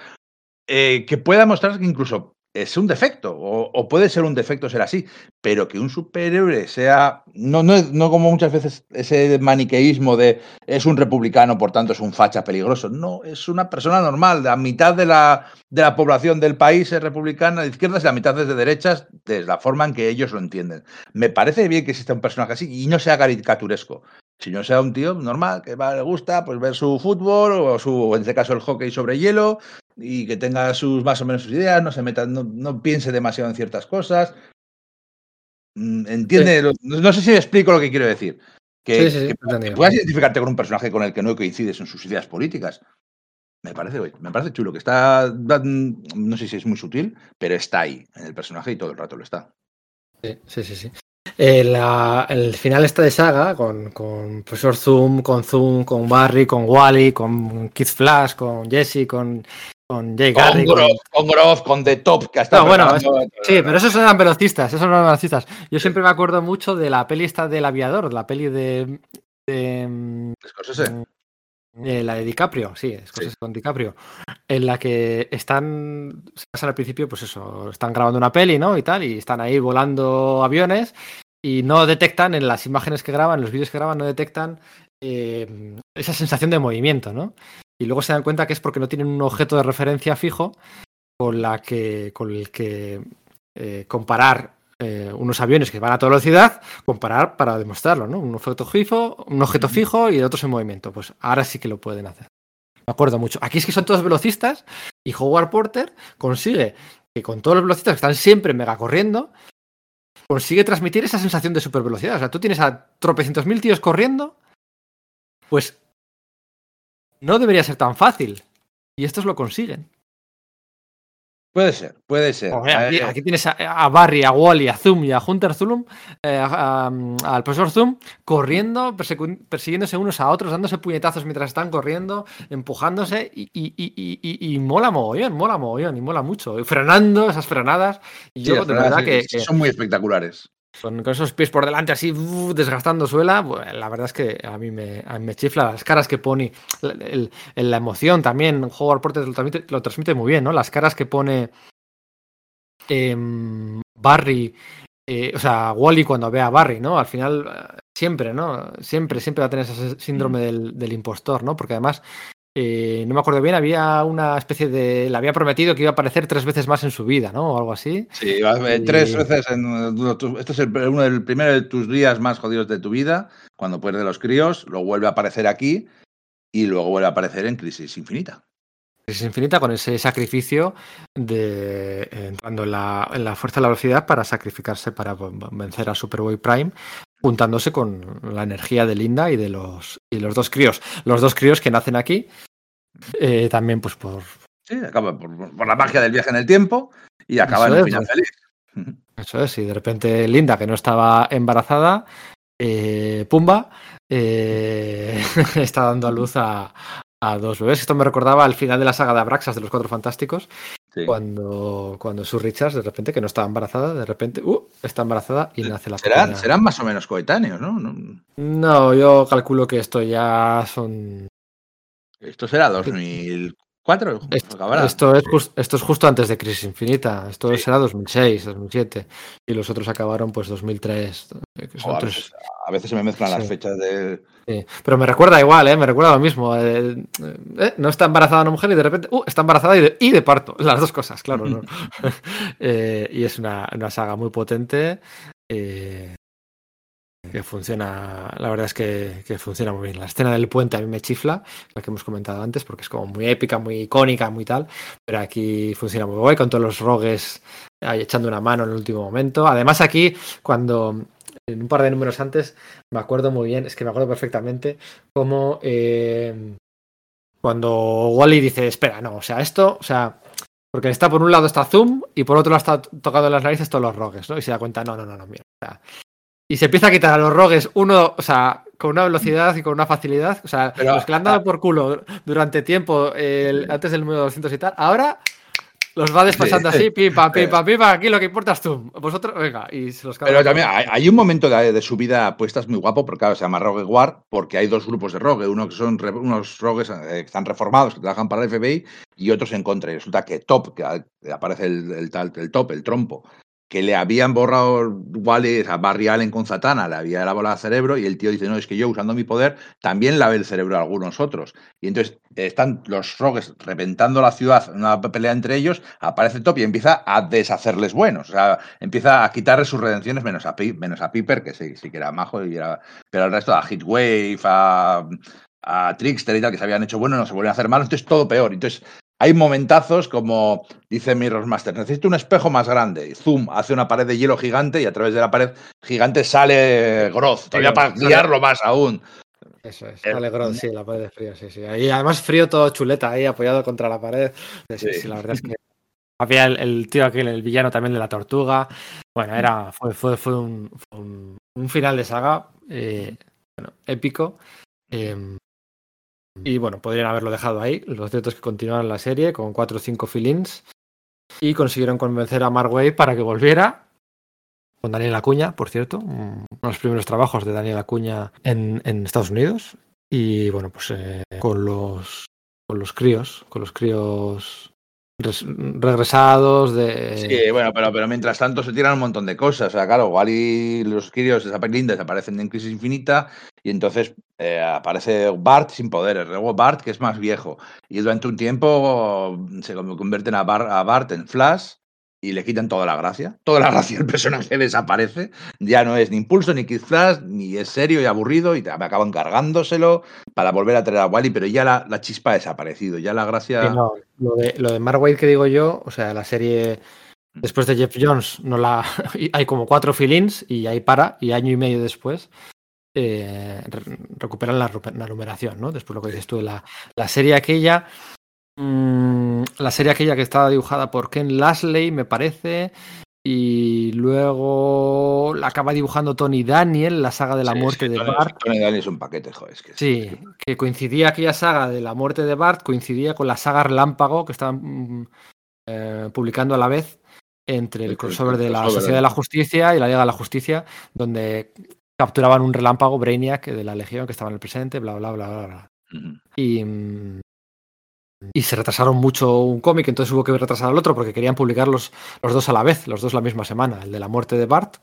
Speaker 2: eh, que pueda mostrar que incluso es un defecto, o, puede ser un defecto ser así, pero que un superhéroe sea, no, no, no como muchas veces ese maniqueísmo de es un republicano, por tanto es un facha peligroso, no, es una persona normal, la mitad de la, de la población del país es republicana de izquierdas y la mitad es de derechas, de la forma en que ellos lo entienden. Me parece bien que exista un personaje así y no sea caricaturesco. Si no sea un tío normal, que va, le gusta pues ver su fútbol o su, en este caso el hockey sobre hielo, y que tenga sus más o menos sus ideas, no se meta, no, piense demasiado en ciertas cosas. Mm, entiende, no, sé si explico lo que quiero decir. Que, puedas identificarte con un personaje con el que no coincides en sus ideas políticas. Me parece, me parece chulo, que está, no sé si es muy sutil, pero está ahí en el personaje y todo el rato lo está.
Speaker 1: Sí, sí, sí. sí. el final está de saga con, con Profesor Zoom, con Zoom, con Barry, con Wally, con Kid Flash, con Jesse, con con Jay
Speaker 2: Garry. Con, Groff, con, The Top, que hasta.
Speaker 1: No, bueno, sí, pero esos eran velocistas, esos eran velocistas. Yo siempre me acuerdo mucho de la peli esta del aviador, la peli de. de, mm, de la de DiCaprio, sí, es sí. con DiCaprio, en la que están, se pasan al principio, pues eso, están grabando una peli, ¿no? Y tal, y están ahí volando aviones y no detectan en las imágenes que graban, en los vídeos que graban, no detectan eh, esa sensación de movimiento, ¿no? Y luego se dan cuenta que es porque no tienen un objeto de referencia fijo con, la que, con el que eh, comparar eh, unos aviones que van a toda velocidad, comparar para demostrarlo, ¿no? Un objeto fijo, un objeto fijo y otros en movimiento. Pues ahora sí que lo pueden hacer. Me acuerdo mucho. Aquí es que son todos velocistas y Howard Porter consigue que con todos los velocistas que están siempre mega corriendo, consigue transmitir esa sensación de supervelocidad. O sea, tú tienes a tropecientos mil tíos corriendo, pues no debería ser tan fácil. Y estos lo consiguen.
Speaker 2: Puede ser, puede ser.
Speaker 1: Eh, aquí, tienes a, Barry, a Wally, a Zoom y a Hunter Zulum, eh, al profesor Zoom, corriendo, persiguiéndose unos a otros, dándose puñetazos mientras están corriendo, empujándose y, y, mola mogollón, mola mogollón y mola mucho. frenando esas frenadas. Y yo, de verdad que,
Speaker 2: Son muy espectaculares
Speaker 1: con, esos pies por delante así desgastando suela, la verdad es que a mí me, me chifla las caras que pone, la emoción también, Howard Porter lo transmite, lo transmite muy bien, ¿no? Las caras que pone em, Barry, eh, o sea, Wally cuando ve a Barry, ¿no? Al final, siempre, ¿no? Siempre, siempre va a tener ese síndrome mm. del, del impostor, ¿no? Porque además eh, no me acuerdo bien, había una especie de. Le había prometido que iba a aparecer tres veces más en su vida, ¿no? O algo así.
Speaker 2: Sí, tres veces. En, este es uno del primero de tus días más jodidos de tu vida, cuando de los críos, lo vuelve a aparecer aquí y luego vuelve a aparecer en Crisis Infinita.
Speaker 1: Crisis Infinita con ese sacrificio de entrando en la, en la fuerza de la velocidad para sacrificarse para vencer a Superboy Prime juntándose con la energía de Linda y de los, y los dos críos. Los dos críos que nacen aquí, eh, también pues por...
Speaker 2: Sí, acaba por, la magia del viaje en el tiempo y acaba en un final feliz. *laughs*
Speaker 1: Eso es, y de repente Linda, que no estaba embarazada, eh, Pumba, eh, *laughs* está dando a luz a, a dos bebés. Esto me recordaba al final de la saga de Abraxas de los Cuatro Fantásticos, cuando, cuando Sue Richards, de repente, que no estaba embarazada, de repente, uh, está embarazada y nace la
Speaker 2: ¿Serán, serán más o menos coetáneos, ¿no? ¿no?
Speaker 1: No, yo calculo que esto ya son.
Speaker 2: Esto será 2004.
Speaker 1: Esto, es esto es justo antes de Crisis Infinita. Esto será 2006, 2007. Y los otros acabaron, pues, 2003.
Speaker 2: a, veces, se me mezclan las fechas de.
Speaker 1: Pero me recuerda igual, ¿eh? me recuerda lo mismo. Eh, eh, no está embarazada una mujer y de repente uh, está embarazada y de, y de, parto. *laughs* Las dos cosas, claro. ¿no? *laughs* *laughs* Eh, y es una, una, saga muy potente funciona, la verdad es que, que, funciona muy bien. La escena del puente a mí me chifla, la que hemos comentado antes, porque es como muy épica, muy icónica, muy tal. Pero aquí funciona muy guay con todos los rogues ahí echando una mano en el último momento. Además, aquí, cuando en un par de números antes, me acuerdo muy bien, es que me acuerdo perfectamente cómo eh, cuando Wally dice, espera, no, o sea, esto, o sea, porque está por un lado está Zoom y por otro lado está tocando las narices todos los rogues, ¿no? Y se da cuenta, no, no, no, no, mira. O sea, y se empieza a quitar a los rogues uno, o sea, con una velocidad y con una facilidad. O sea, los que le han dado por culo durante tiempo el, antes del número 200 y tal, ahora los va despachando así, pipa, pipa, pipa, aquí lo que importa es tú. Vosotros, venga, y se los
Speaker 2: Pero también hay, un momento de, de subida puestas muy guapo, porque claro, se llama Rogue War, porque hay dos grupos de Rogue, uno que son unos Rogues eh, que están reformados, que trabajan para el FBI, y otros en contra. Y resulta que Top, que aparece el, el, el Top, el trompo, que le habían borrado Wally, a Barry Allen con Zatanna, le había lavado el cerebro y el tío dice, no, es que yo usando mi poder también lavé el cerebro a algunos otros. Y entonces están los rogues reventando la ciudad, una pelea entre ellos, aparece Top y empieza a deshacerles buenos, o sea, empieza a quitarle sus redenciones menos a, menos a Piper, que sí, sí que era majo, y era, pero el resto, a Hitwave, a, a Trickster y tal, que se habían hecho bueno, no se vuelven a hacer malos, entonces todo peor. Entonces hay momentazos como dice Mirror Master, necesito un espejo más grande. Zoom hace una pared de hielo gigante y a través de la pared gigante sale Groth, todavía para guiarlo más aún.
Speaker 1: Eso es, sale Groth, sí, la pared de frío, sí, sí. Ahí, además frío todo chuleta ahí apoyado contra la pared. Sí, sí, la verdad es que *laughs* había el, tío aquel, el villano también de la tortuga. Bueno, era, fue, fue, fue, un, un, final de saga eh, bueno, épico. Eh, y bueno, podrían haberlo dejado ahí. Lo cierto que continuaron la serie con cuatro o cinco fill-ins y consiguieron convencer a Mark para que volviera. Con Daniel Acuña, por cierto, uno de los primeros trabajos de Daniel Acuña en, en Estados Unidos. Y bueno, pues eh, con los con los críos, con los críos regresados de...
Speaker 2: Sí, bueno, pero, pero mientras tanto se tiran un montón de cosas. O sea, claro, Wally los Kyrios desaparecen en Crisis Infinita y entonces eh, aparece Bart sin poderes, luego Bart que es más viejo. Y durante un tiempo se convierten a, a Bart en Flash y le quitan toda la gracia. Toda la gracia, el personaje desaparece. Ya no es ni Impulso, ni Kid Flash, ni es serio y aburrido y me acaban cargándoselo para volver a traer a Wally, pero ya la, chispa ha desaparecido. Ya la gracia.
Speaker 1: lo de, lo de Mark que digo yo, o sea, la serie. Después de Jeff Jones, no la *laughs* hay como cuatro fill-ins y ahí para, y año y medio después eh, recuperan la, numeración, ¿no? Después lo que dices tú, la, la serie aquella Mm, la serie aquella que estaba dibujada por Ken Lasley, me parece. Y luego la acaba dibujando Tony Daniel, la saga de la muerte de Bart.
Speaker 2: Tony Daniel es un paquete, joder.
Speaker 1: sí, que coincidía aquella saga de la muerte de Bart, coincidía con la saga Relámpago que estaban mm, eh, publicando a la vez entre el, crossover de la Sociedad de la Justicia y la Liga de la Justicia, donde capturaban un relámpago Brainiac de la Legión que estaba en el presente, bla, bla, bla, bla. bla. Y, mm, y se retrasaron mucho un cómic, entonces hubo que retrasar al otro porque querían publicar los, los dos a la vez, los dos la misma semana, el de la muerte de Bart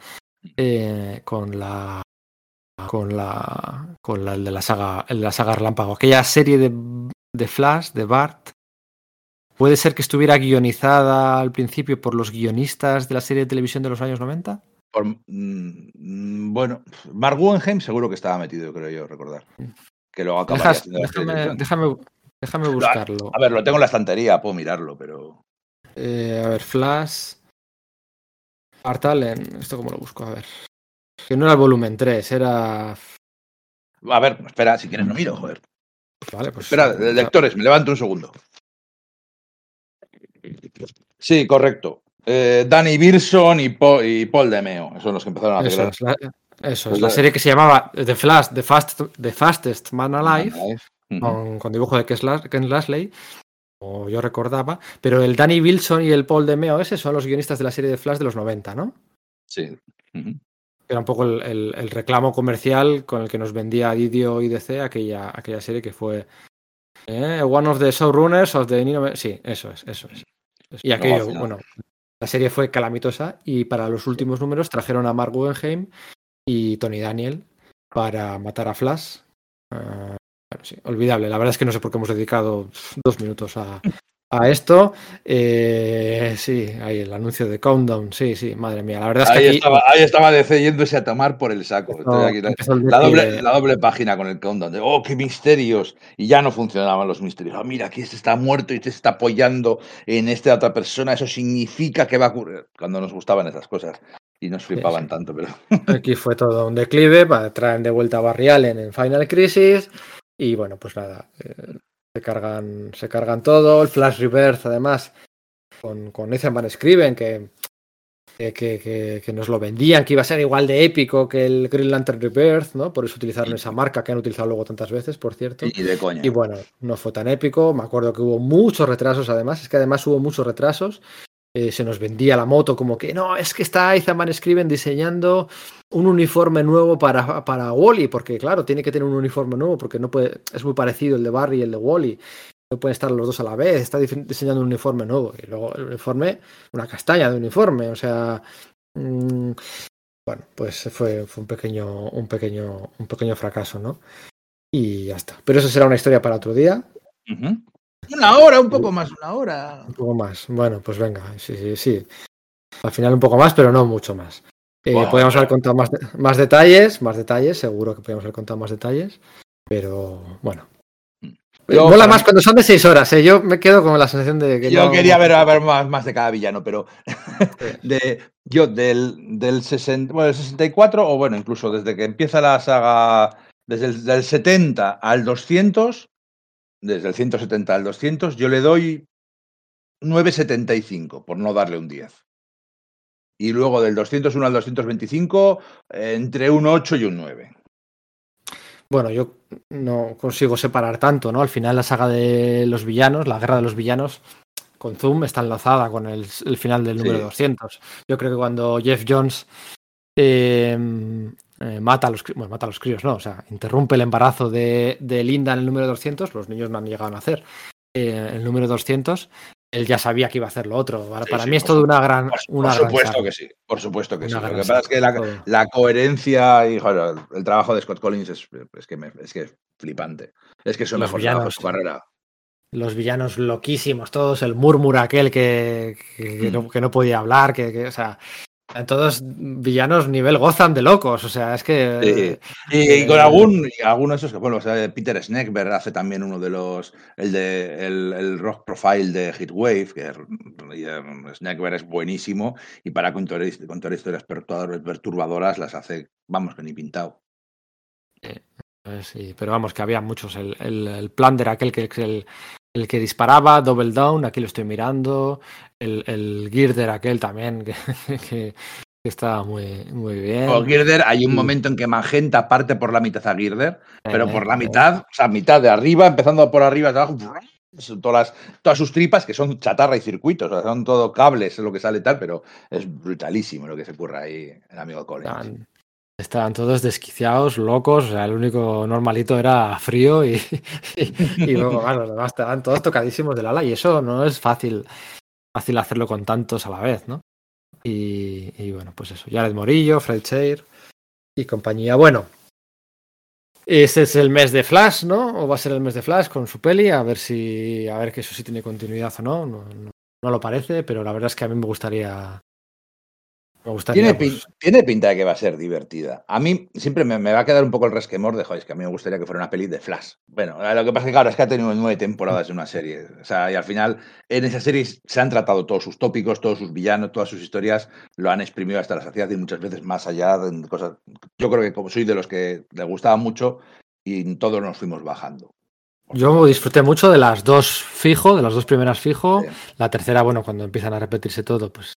Speaker 1: eh, con la con la con la, el de la saga el de la saga Relámpago, aquella serie de de Flash, de Bart, ¿puede ser que estuviera guionizada al principio por los guionistas de la serie de televisión de los años 90?
Speaker 2: Por, mm, bueno, Mark Guggenheim seguro que estaba metido, creo yo, recordar. Que luego acabaría
Speaker 1: Dejas- déjame, déjame, déjame buscarlo.
Speaker 2: A ver, lo tengo en la estantería, puedo mirarlo, pero.
Speaker 1: Eh, a ver, Flash. Art Allen. ¿Esto cómo lo busco? A ver. Que no era el volumen 3, era.
Speaker 2: A ver, espera, si quieres no miro, joder.
Speaker 1: Vale, pues.
Speaker 2: Espera, lectores, me levanto un segundo. Sí, correcto. Eh, Danny Bilson y, Po- y Paul DeMeo, son los que empezaron a
Speaker 1: Eso
Speaker 2: arreglar.
Speaker 1: es, la, eso
Speaker 2: Pues
Speaker 1: es, la
Speaker 2: la-
Speaker 1: serie que se llamaba The Flash, The, Fast, The Fastest Man Alive, Con, con dibujo de Ken Las- Ken Lasley, o yo recordaba, pero el Danny Wilson y el Paul DeMeo, ese son los guionistas de la serie de Flash de los 90, ¿no?
Speaker 2: Sí.
Speaker 1: Era un poco el, el- el reclamo comercial con el que nos vendía Didio y DC aquella, aquella serie que fue eh, One of the Showrunners of the Nino- Sí, eso es, eso es. Y aquello, bueno, la serie fue calamitosa y para los últimos números trajeron a Mark Guggenheim y Tony Daniel para matar a Flash. Ah, sí, olvidable. La verdad es que no sé por qué hemos dedicado dos minutos a, a esto. Eh, sí, ahí el anuncio de Countdown. Sí, sí, madre mía. La verdad es que
Speaker 2: Ahí,
Speaker 1: aquí
Speaker 2: estaba, ahí estaba DC yéndose a tomar por el saco. Aquí, la, doble, la doble página con el countdown. De, oh, qué misterios. Y ya no funcionaban los misterios. Ah, mira, aquí este está muerto y este está apoyando en esta otra persona. Eso significa que va a ocurrir. Cuando nos gustaban esas cosas. Y nos flipaban
Speaker 1: sí.
Speaker 2: tanto, pero.
Speaker 1: Aquí fue todo un declive, para traen de vuelta a Barry Allen en Final Crisis y bueno, pues nada, eh, se cargan, se cargan todo, el Flash Rebirth además con, con Ethan Van Scriven que, que, que- que- que nos lo vendían, que iba a ser igual de épico que el Green Lantern Rebirth, ¿no? Por eso utilizaron esa marca que han utilizado luego tantas veces, por cierto.
Speaker 2: Y de coña.
Speaker 1: Y bueno, no fue tan épico. Me acuerdo que hubo muchos retrasos, además. Es que además hubo muchos retrasos. Eh, se nos vendía la moto como que no, es que está Van Scriven diseñando un uniforme nuevo para, para Wally, porque claro, tiene que tener un uniforme nuevo, porque no puede, es muy parecido el de Barry y el de Wally. No pueden estar los dos a la vez, está diseñando un uniforme nuevo. Y luego el uniforme, una castaña de uniforme. O sea. mm, bueno, pues fue, fue un pequeño, un pequeño, un pequeño fracaso, ¿no? Y ya está. Pero eso será una historia para otro día.
Speaker 2: Una hora, un poco más, una hora.
Speaker 1: Un poco más. Bueno, pues venga, sí, sí, sí. Al final un poco más, pero no mucho más. Eh, podríamos haber contado más, de- más detalles, más detalles, seguro que podríamos haber contado más detalles, pero bueno.
Speaker 2: Yo,
Speaker 1: Mola
Speaker 2: para
Speaker 1: más cuando son de seis horas, ¿eh? Yo me quedo con la sensación de que
Speaker 2: Yo
Speaker 1: no-
Speaker 2: quería ver, a ver más, más de cada villano, pero *laughs* de, yo del, del, 60, bueno, del 64, o bueno, incluso desde que empieza la saga, desde el del 70 al 200, desde el 170 al 200, yo le doy 9,75, por no darle un 10. Y luego del 201 al 225, eh, entre un 8 y un 9.
Speaker 1: Bueno, yo no consigo separar tanto, ¿no? Al final la saga de los villanos, la guerra de los villanos, con Zoom está enlazada con el, el final del número
Speaker 2: Sí.
Speaker 1: 200. Yo creo que cuando Jeff Jones eh, eh, mata a los bueno, mata a los críos, no, o sea, interrumpe el embarazo de, de Linda en el número 200, los niños no han llegado a nacer. eh, el número 200, él ya sabía que iba a hacer lo otro. Para,
Speaker 2: Sí,
Speaker 1: para
Speaker 2: sí,
Speaker 1: mí es todo una gran.
Speaker 2: Por,
Speaker 1: una
Speaker 2: por
Speaker 1: gran
Speaker 2: supuesto
Speaker 1: saga.
Speaker 2: que sí, por supuesto que
Speaker 1: Una
Speaker 2: sí. Lo que pasa es que la, la coherencia y joder, el trabajo de Scott Collins es, es que, me- es que es flipante. Es que es el
Speaker 1: Los
Speaker 2: mejor trabajo de
Speaker 1: villanos.
Speaker 2: su carrera.
Speaker 1: los villanos loquísimos, todos, el murmura aquel que, que, que no, que no podía hablar, que, que, o sea, todos villanos nivel Gotham de locos, o sea, es que...
Speaker 2: Sí. Y, y con
Speaker 1: eh,
Speaker 2: algún, y alguno de esos que, bueno, o sea, Peter Schneckberg hace también uno de los, el de el, el rock profile de Heatwave, que Schneckberg es buenísimo y para contar, hist- contar historias perturbadoras, las hace, vamos, que ni pintado.
Speaker 1: eh, sí, pero vamos, que había muchos. El, el, el Plunder, aquel que, que el, el que disparaba, Double Down, aquí lo estoy mirando. El, el Girder, aquel también, *laughs* que, que, muy, muy bien.
Speaker 2: Con Girder hay un momento en que Magenta parte por la mitad a Girder, pero
Speaker 1: Eh,
Speaker 2: por la
Speaker 1: eh,
Speaker 2: mitad, o sea, mitad de arriba, empezando por arriba, de abajo, todas, las- todas sus tripas que son chatarra y circuitos, o sea, son todo cables, es lo que sale tal, pero es brutalísimo lo que se ocurre ahí el amigo Collins.
Speaker 1: Estaban, todos desquiciados, locos. O sea, el único normalito era frío y, y, *laughs* y luego, bueno, los demás estaban todos tocadísimos del ala. Y eso no es fácil, fácil hacerlo con tantos a la vez, ¿no? Y, bueno, pues eso. Jared Morillo, Fred Chair y compañía. Bueno, Este es el mes de Flash, ¿no? O va a ser el mes de Flash con su peli, a ver si. A ver que eso sí tiene continuidad o no. No, no, no lo parece, pero la verdad es que a mí me gustaría. Me gustaría.
Speaker 2: Tiene,
Speaker 1: pues,
Speaker 2: tiene pinta de que va a ser divertida. A mí siempre me, me va a quedar un poco el resquemor de, joder, es que a mí me gustaría que fuera una peli de Flash. Bueno, lo que pasa es que, claro, es que ha tenido nueve temporadas de una serie. O sea, y al final, en esa serie se han tratado todos sus tópicos, todos sus villanos, todas sus historias, lo han exprimido hasta la saciedad y muchas veces más allá de cosas. Yo creo que como soy de los que le gustaba mucho y todos nos fuimos bajando.
Speaker 1: Yo disfruté mucho de las dos fijo, de las dos primeras fijo.
Speaker 2: Sí.
Speaker 1: La tercera, bueno, cuando empiezan a repetirse todo, pues,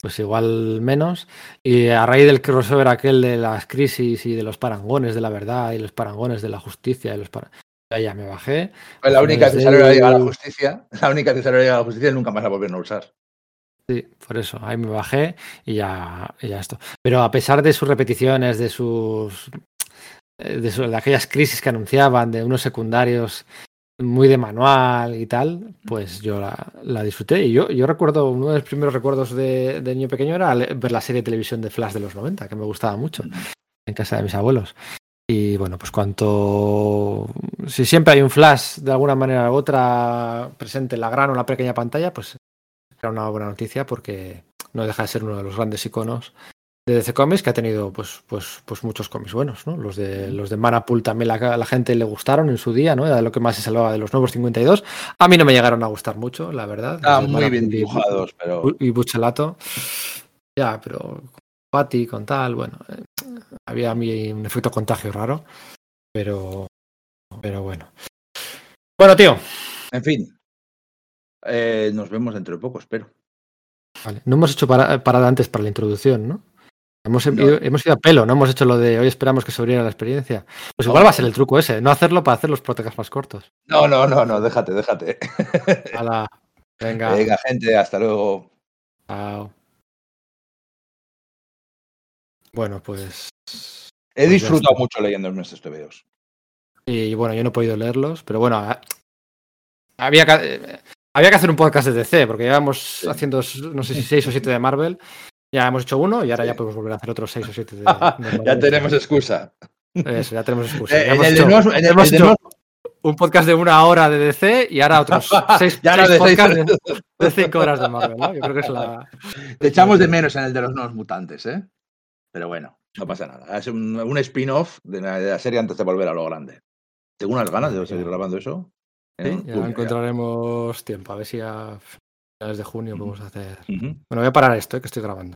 Speaker 1: pues igual menos. Y a raíz del crossover aquel de las crisis y de los parangones de la verdad y los parangones de la justicia y los para... ya, ya me bajé.
Speaker 2: Pues la única que salió a la Liga de la Justicia, la única que salió a la Liga de la Justicia nunca más la volvieron a usar.
Speaker 1: Sí, por eso, ahí me bajé y ya, y ya esto. Pero a pesar de sus repeticiones, de sus eh, de, su- de aquellas crisis que anunciaban, de unos secundarios muy de manual y tal, pues yo la, la disfruté. Y yo, yo recuerdo, uno de los primeros recuerdos de, de niño pequeño era ver la serie de televisión de Flash de los 90, que me gustaba mucho, en casa de mis abuelos. Y bueno, pues cuanto... Si siempre hay un Flash de alguna manera u otra presente en la gran o la pequeña pantalla, pues era una buena noticia porque no deja de ser uno de los grandes iconos de DC Comics que ha tenido pues, pues, pues muchos cómics buenos, ¿no? Los de los de Manapool también la, la gente le gustaron en su día, ¿no? Era lo que más se salvaba de los nuevos 52. A mí no me llegaron a gustar mucho, la verdad.
Speaker 2: Estaban muy bien
Speaker 1: Manapool y-
Speaker 2: dibujados, pero
Speaker 1: y Buchelato. Ya, pero con Patty, con tal, bueno, eh, había a mí un efecto contagio raro, pero, pero bueno. Bueno, tío,
Speaker 2: en fin. Eh, nos vemos dentro de poco, espero.
Speaker 1: vale. no hemos hecho para- parada antes para la introducción, ¿no? Hemos,
Speaker 2: No.
Speaker 1: ido, hemos ido a pelo, no hemos hecho lo de hoy esperamos que sobrevivir la experiencia. Pues igual
Speaker 2: No.
Speaker 1: va a ser el truco ese, no hacerlo para hacer los podcasts más cortos.
Speaker 2: No, no, no, no, déjate, déjate. *laughs*
Speaker 1: Hala, venga,
Speaker 2: Venga, gente, hasta luego.
Speaker 1: chao. Bueno, pues
Speaker 2: He
Speaker 1: Pues
Speaker 2: disfrutado mucho leyendo nuestros TVOs.
Speaker 1: Y bueno, yo no he podido leerlos, pero bueno, a- había que, eh, había que hacer un podcast de DC, porque llevamos haciendo, no sé si seis o siete de Marvel. Ya hemos hecho uno y ahora
Speaker 2: Sí.
Speaker 1: ya podemos volver a hacer otros seis o siete de, *laughs* de
Speaker 2: ya tenemos excusa.
Speaker 1: Eso, ya tenemos excusa.
Speaker 2: Eh,
Speaker 1: Ya hemos hecho- hemos un podcast de una hora de DC y ahora otros *laughs* seis,
Speaker 2: Ya no
Speaker 1: seis
Speaker 2: de seis
Speaker 1: podcasts de, de cinco horas de Marvel, ¿no? Yo creo que es la.
Speaker 2: Te echamos de menos en el de los nuevos mutantes, ¿eh? Pero bueno, no pasa nada. Es un, un spin-off de la, de la serie antes de volver a lo grande. Tengo unas ganas de seguir grabando eso.
Speaker 1: Sí,
Speaker 2: ¿eh?
Speaker 1: ya
Speaker 2: Uy,
Speaker 1: encontraremos tiempo, a ver si a finales de junio podemos hacer. Bueno, voy a parar esto, eh, que estoy grabando.